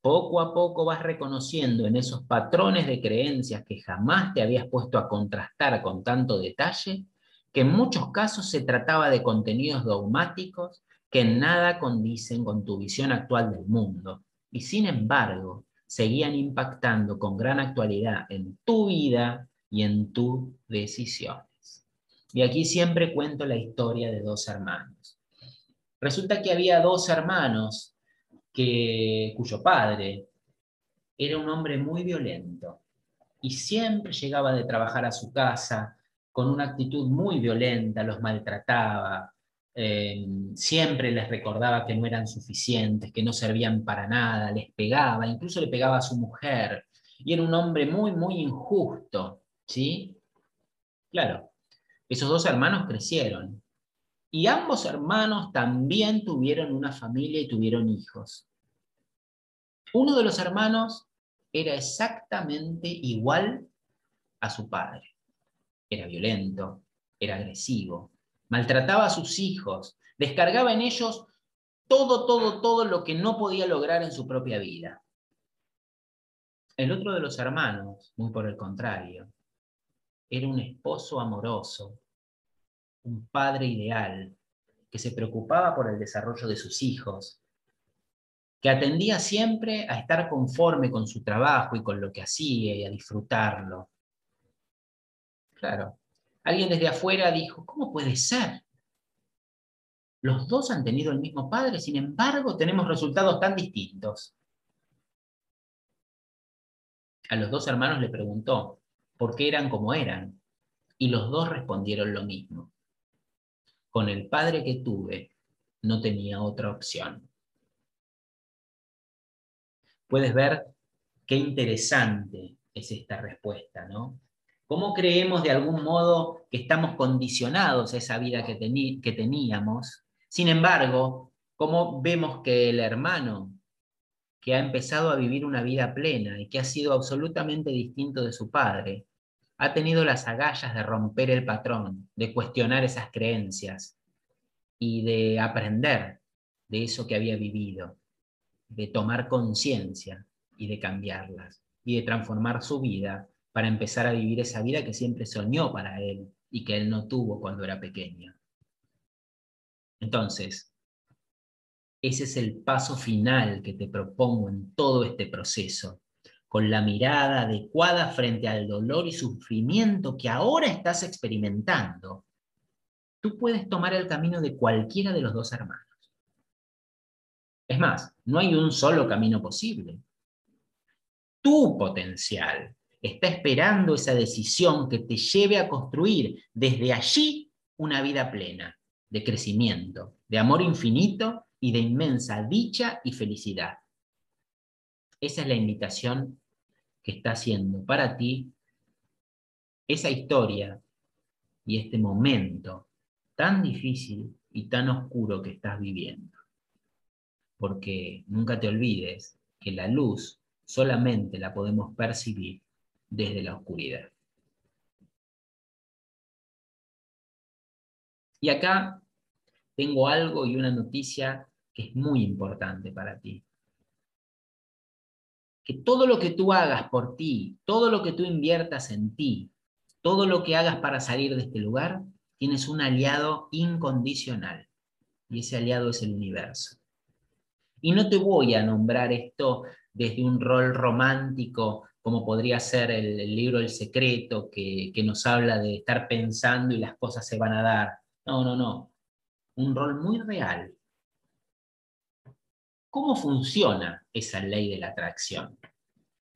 Poco a poco vas reconociendo en esos patrones de creencias que jamás te habías puesto a contrastar con tanto detalle, que en muchos casos se trataba de contenidos dogmáticos que nada condicen con tu visión actual del mundo. Y sin embargo, seguían impactando con gran actualidad en tu vida y en tus decisiones. Y aquí siempre cuento la historia de dos hermanos. Resulta que había dos hermanos que, cuyo padre era un hombre muy violento y siempre llegaba de trabajar a su casa con una actitud muy violenta, los maltrataba, eh, siempre les recordaba que no eran suficientes, que no servían para nada, les pegaba, incluso le pegaba a su mujer, y era un hombre muy, muy injusto. ¿Sí? Claro, esos dos hermanos crecieron. Y ambos hermanos también tuvieron una familia y tuvieron hijos. Uno de los hermanos era exactamente igual a su padre. Era violento, era agresivo, maltrataba a sus hijos, descargaba en ellos todo, todo, todo lo que no podía lograr en su propia vida. El otro de los hermanos, muy por el contrario, era un esposo amoroso, un padre ideal, que se preocupaba por el desarrollo de sus hijos, que atendía siempre a estar conforme con su trabajo y con lo que hacía y a disfrutarlo. Claro, alguien desde afuera dijo, ¿cómo puede ser? Los dos han tenido el mismo padre, sin embargo tenemos resultados tan distintos. A los dos hermanos le preguntó, porque eran como eran. Y los dos respondieron lo mismo. Con el padre que tuve, no tenía otra opción. Puedes ver qué interesante es esta respuesta, ¿no? ¿Cómo creemos de algún modo que estamos condicionados a esa vida que, que teníamos? Sin embargo, ¿cómo vemos que el hermano que ha empezado a vivir una vida plena y que ha sido absolutamente distinto de su padre, ha tenido las agallas de romper el patrón, de cuestionar esas creencias y de aprender de eso que había vivido, de tomar conciencia y de cambiarlas y de transformar su vida para empezar a vivir esa vida que siempre soñó para él y que él no tuvo cuando era pequeño. Entonces, ese es el paso final que te propongo en todo este proceso, con la mirada adecuada frente al dolor y sufrimiento que ahora estás experimentando, tú puedes tomar el camino de cualquiera de los dos hermanos. Es más, no hay un solo camino posible. Tu potencial está esperando esa decisión que te lleve a construir desde allí una vida plena, de crecimiento, de amor infinito y de inmensa dicha y felicidad. Esa es la invitación que está haciendo para ti esa historia y este momento tan difícil y tan oscuro que estás viviendo. Porque nunca te olvides que la luz solamente la podemos percibir desde la oscuridad. Y acá tengo algo y una noticia que es muy importante para ti. Que todo lo que tú hagas por ti, todo lo que tú inviertas en ti, todo lo que hagas para salir de este lugar, tienes un aliado incondicional. Y ese aliado es el universo. Y no te voy a nombrar esto desde un rol romántico, como podría ser el, libro El Secreto, que, que nos habla de estar pensando y las cosas se van a dar. No, no, no. Un rol muy real. ¿Cómo funciona esa ley de la atracción?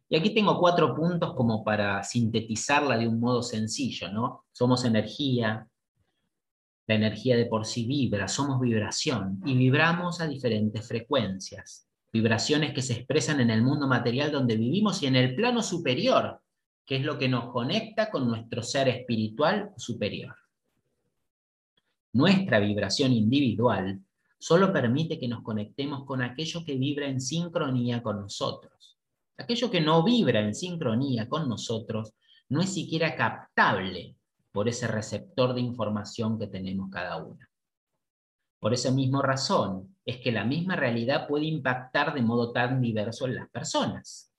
Y aquí tengo cuatro puntos como para sintetizarla de un modo sencillo, ¿no? Somos energía, la energía de por sí vibra, somos vibración y vibramos a diferentes frecuencias. Vibraciones que se expresan en el mundo material donde vivimos y en el plano superior, que es lo que nos conecta con nuestro ser espiritual superior. Nuestra vibración individual solo permite que nos conectemos con aquello que vibra en sincronía con nosotros. Aquello que no vibra en sincronía con nosotros no es siquiera captable por ese receptor de información que tenemos cada uno. Por esa misma razón es que la misma realidad puede impactar de modo tan diverso en las personas.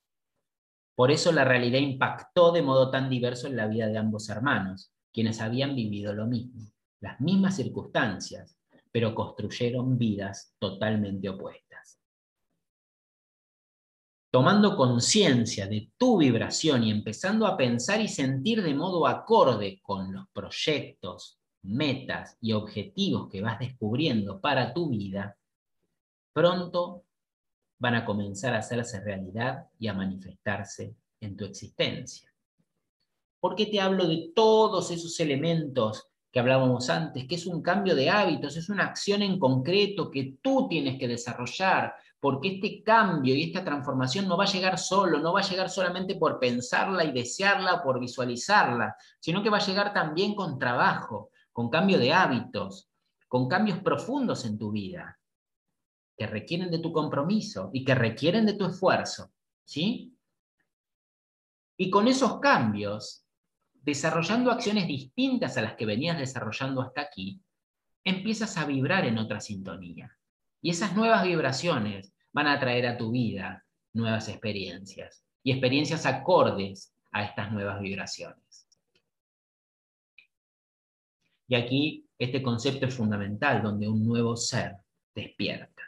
Por eso la realidad impactó de modo tan diverso en la vida de ambos hermanos, quienes habían vivido lo mismo, las mismas circunstancias, pero construyeron vidas totalmente opuestas tomando conciencia de tu vibración y empezando a pensar y sentir de modo acorde con los proyectos, metas y objetivos que vas descubriendo para tu vida, pronto van a comenzar a hacerse realidad y a manifestarse en tu existencia. ¿Por qué te hablo de todos esos elementos hablábamos antes, que es un cambio de hábitos, es una acción en concreto que tú tienes que desarrollar, porque este cambio y esta transformación no va a llegar solo, no va a llegar solamente por pensarla y desearla o por visualizarla, sino que va a llegar también con trabajo, con cambio de hábitos, con cambios profundos en tu vida, que requieren de tu compromiso y que requieren de tu esfuerzo, ¿sí? Y con esos cambios, desarrollando acciones distintas a las que venías desarrollando hasta aquí, empiezas a vibrar en otra sintonía. Y esas nuevas vibraciones van a traer a tu vida nuevas experiencias y experiencias acordes a estas nuevas vibraciones. Y aquí este concepto es fundamental, donde un nuevo ser despierta.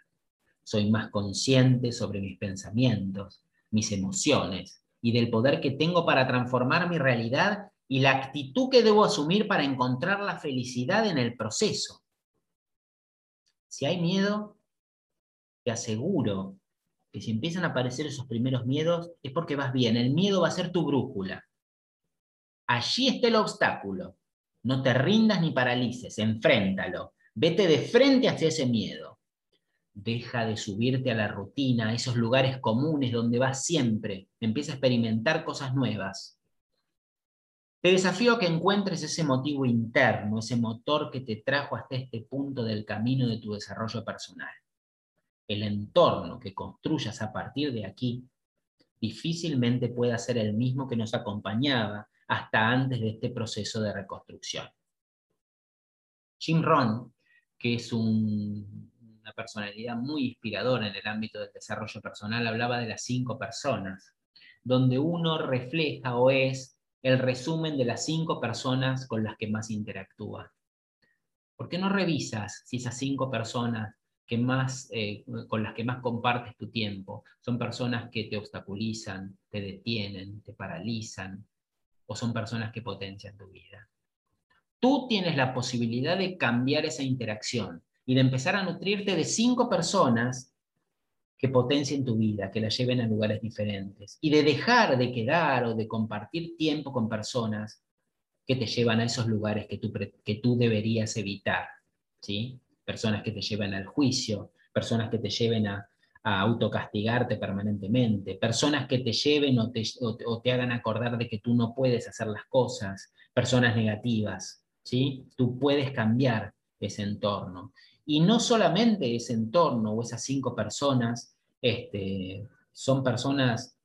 Soy más consciente sobre mis pensamientos, mis emociones y del poder que tengo para transformar mi realidad y la actitud que debo asumir para encontrar la felicidad en el proceso. Si hay miedo, te aseguro que si empiezan a aparecer esos primeros miedos es porque vas bien. El miedo va a ser tu brújula. Allí está el obstáculo. No te rindas ni paralices, enfréntalo. Vete de frente hacia ese miedo. Deja de subirte a la rutina, a esos lugares comunes donde vas siempre. Empieza a experimentar cosas nuevas. Te desafío a que encuentres ese motivo interno, ese motor que te trajo hasta este punto del camino de tu desarrollo personal el entorno que construyas a partir de aquí difícilmente pueda ser el mismo que nos acompañaba hasta antes de este proceso de reconstrucción. Jim Rohn, que es una personalidad muy inspiradora en el ámbito del desarrollo personal, hablaba de las cinco personas, donde uno refleja o es el resumen de las cinco personas con las que más interactúa. ¿Por qué no revisas si esas cinco personas que más, eh, con las que más compartes tu tiempo. Son personas que te obstaculizan, te detienen, te paralizan, o son personas que potencian tu vida. Tú tienes la posibilidad de cambiar esa interacción y de empezar a nutrirte de cinco personas que potencien tu vida, que la lleven a lugares diferentes, y de dejar de quedar o de compartir tiempo con personas que te llevan a esos lugares que tú, que tú deberías evitar. ¿sí? personas que te lleven al juicio, personas que te lleven a, autocastigarte permanentemente, personas que te lleven o te, o te, hagan acordar de que tú no puedes hacer las cosas, personas negativas, ¿sí? Tú puedes cambiar ese entorno. Y no solamente ese entorno o esas cinco personas este, son personas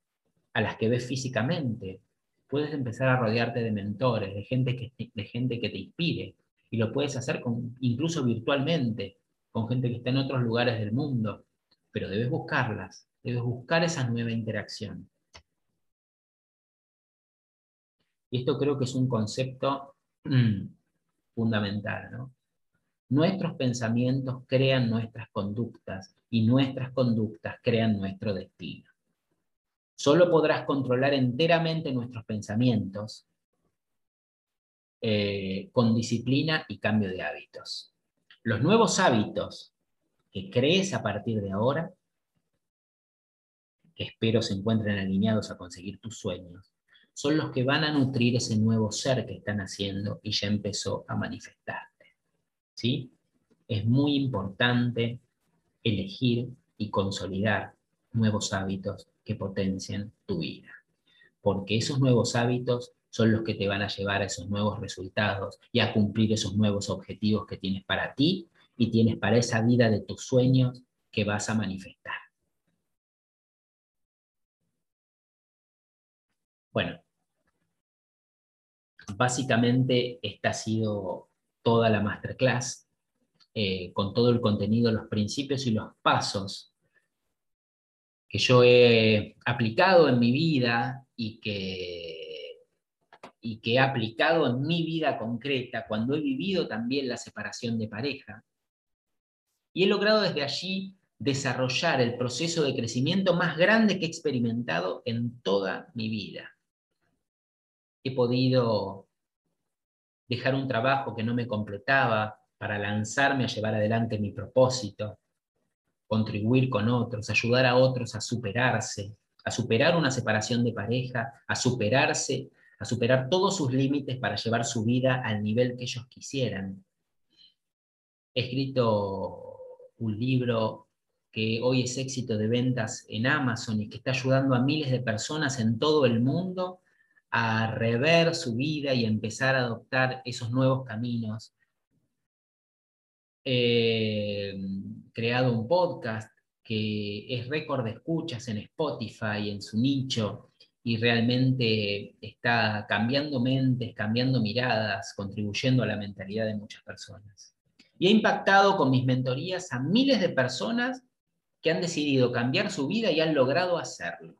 a las que ves físicamente. Puedes empezar a rodearte de mentores, de gente que, de gente que te inspire, y lo puedes hacer con, incluso virtualmente, con gente que está en otros lugares del mundo, pero debes buscarlas, Debes buscar esa nueva interacción. Y esto creo que es un concepto mm, fundamental. ¿no? Nuestros pensamientos crean nuestras conductas y nuestras conductas crean nuestro destino. Solo podrás controlar enteramente nuestros pensamientos eh, con disciplina y cambio de hábitos. Los nuevos hábitos que crees a partir de ahora, que espero se encuentren alineados a conseguir tus sueños, son los que van a nutrir ese nuevo ser que están haciendo y ya empezó a manifestarte. ¿Sí? Es muy importante elegir y consolidar nuevos hábitos que potencien tu vida, porque esos nuevos hábitos son los que te van a llevar a esos nuevos resultados y a cumplir esos nuevos objetivos que tienes para ti y tienes para esa vida de tus sueños que vas a manifestar. Bueno, básicamente esta ha sido toda la masterclass, eh, con todo el contenido, los principios y los pasos que yo he aplicado en mi vida y que, y que he aplicado en mi vida concreta cuando he vivido también la separación de pareja. Y he logrado desde allí desarrollar el proceso de crecimiento más grande que he experimentado en toda mi vida he podido dejar un trabajo que no me completaba para lanzarme a llevar adelante mi propósito, contribuir con otros, ayudar a otros a superarse, a superar una separación de pareja, a superarse, a superar todos sus límites para llevar su vida al nivel que ellos quisieran. He escrito un libro que hoy es éxito de ventas en Amazon y que está ayudando a miles de personas en todo el mundo a rever su vida y empezar a adoptar esos nuevos caminos. He creado un podcast que es récord de escuchas en Spotify, en su nicho, y realmente está cambiando mentes, cambiando miradas, contribuyendo a la mentalidad de muchas personas. Y he impactado con mis mentorías a miles de personas que han decidido cambiar su vida y han logrado hacerlo.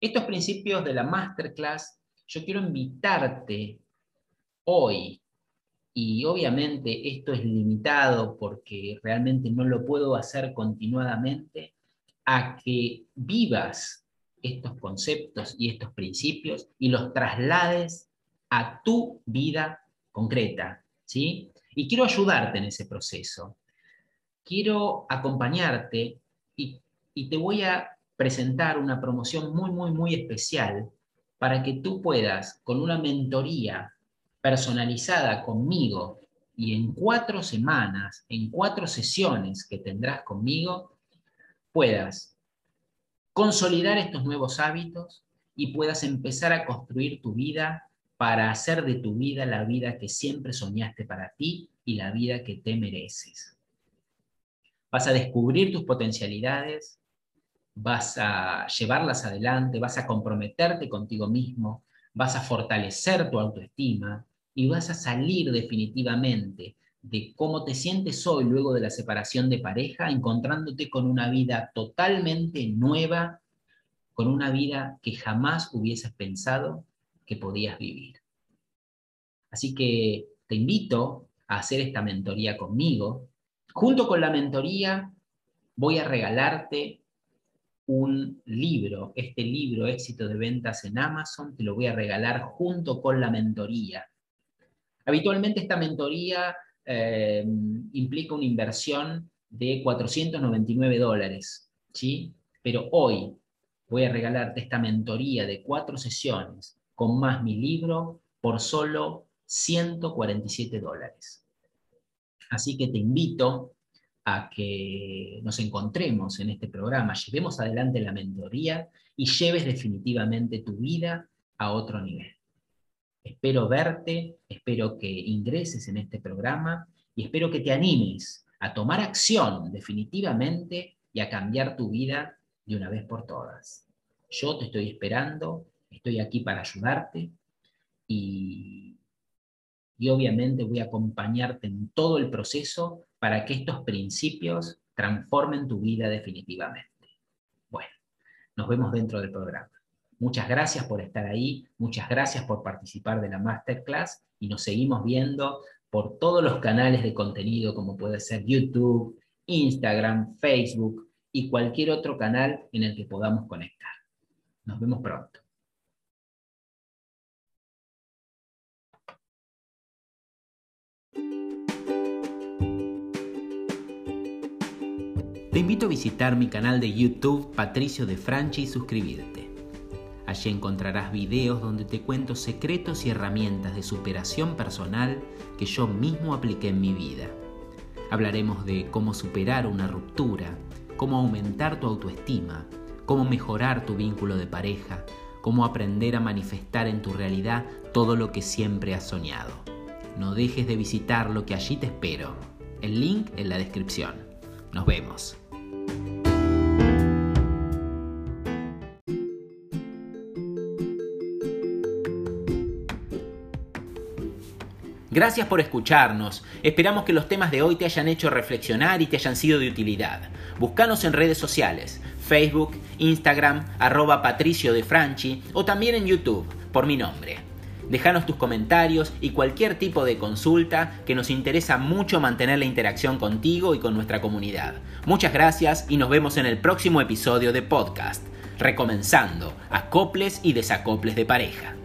Estos principios de la masterclass, yo quiero invitarte hoy, y obviamente esto es limitado porque realmente no lo puedo hacer continuadamente, a que vivas estos conceptos y estos principios y los traslades a tu vida concreta, ¿sí? Y quiero ayudarte en ese proceso. Quiero acompañarte y, y te voy a presentar una promoción muy, muy, muy especial para que tú puedas, con una mentoría personalizada conmigo y en cuatro semanas, en cuatro sesiones que tendrás conmigo, puedas consolidar estos nuevos hábitos y puedas empezar a construir tu vida para hacer de tu vida la vida que siempre soñaste para ti y la vida que te mereces. Vas a descubrir tus potencialidades, vas a llevarlas adelante, vas a comprometerte contigo mismo, vas a fortalecer tu autoestima y vas a salir definitivamente de cómo te sientes hoy luego de la separación de pareja, encontrándote con una vida totalmente nueva, con una vida que jamás hubieses pensado que podías vivir. Así que te invito a hacer esta mentoría conmigo. Junto con la mentoría voy a regalarte un libro, este libro Éxito de Ventas en Amazon, te lo voy a regalar junto con la mentoría. Habitualmente esta mentoría eh, implica una inversión de 499 dólares, ¿sí? Pero hoy voy a regalarte esta mentoría de cuatro sesiones con más mi libro por solo 147 dólares. Así que te invito a que nos encontremos en este programa, llevemos adelante la mentoría y lleves definitivamente tu vida a otro nivel. Espero verte, espero que ingreses en este programa y espero que te animes a tomar acción definitivamente y a cambiar tu vida de una vez por todas. Yo te estoy esperando, estoy aquí para ayudarte y, y obviamente voy a acompañarte en todo el proceso para que estos principios transformen tu vida definitivamente. Bueno, nos vemos dentro del programa. Muchas gracias por estar ahí, muchas gracias por participar de la masterclass y nos seguimos viendo por todos los canales de contenido como puede ser YouTube, Instagram, Facebook y cualquier otro canal en el que podamos conectar. Nos vemos pronto. Te invito a visitar mi canal de YouTube Patricio de Franchi y suscribirte. Allí encontrarás videos donde te cuento secretos y herramientas de superación personal que yo mismo apliqué en mi vida. Hablaremos de cómo superar una ruptura, cómo aumentar tu autoestima, cómo mejorar tu vínculo de pareja, cómo aprender a manifestar en tu realidad todo lo que siempre has soñado. No dejes de visitar lo que allí te espero. El link en la descripción. Nos vemos. Gracias por escucharnos. Esperamos que los temas de hoy te hayan hecho reflexionar y te hayan sido de utilidad. Búscanos en redes sociales, Facebook, Instagram, arroba Patricio de Franchi o también en YouTube, por mi nombre. Déjanos tus comentarios y cualquier tipo de consulta que nos interesa mucho mantener la interacción contigo y con nuestra comunidad. Muchas gracias y nos vemos en el próximo episodio de podcast, recomenzando acoples y desacoples de pareja.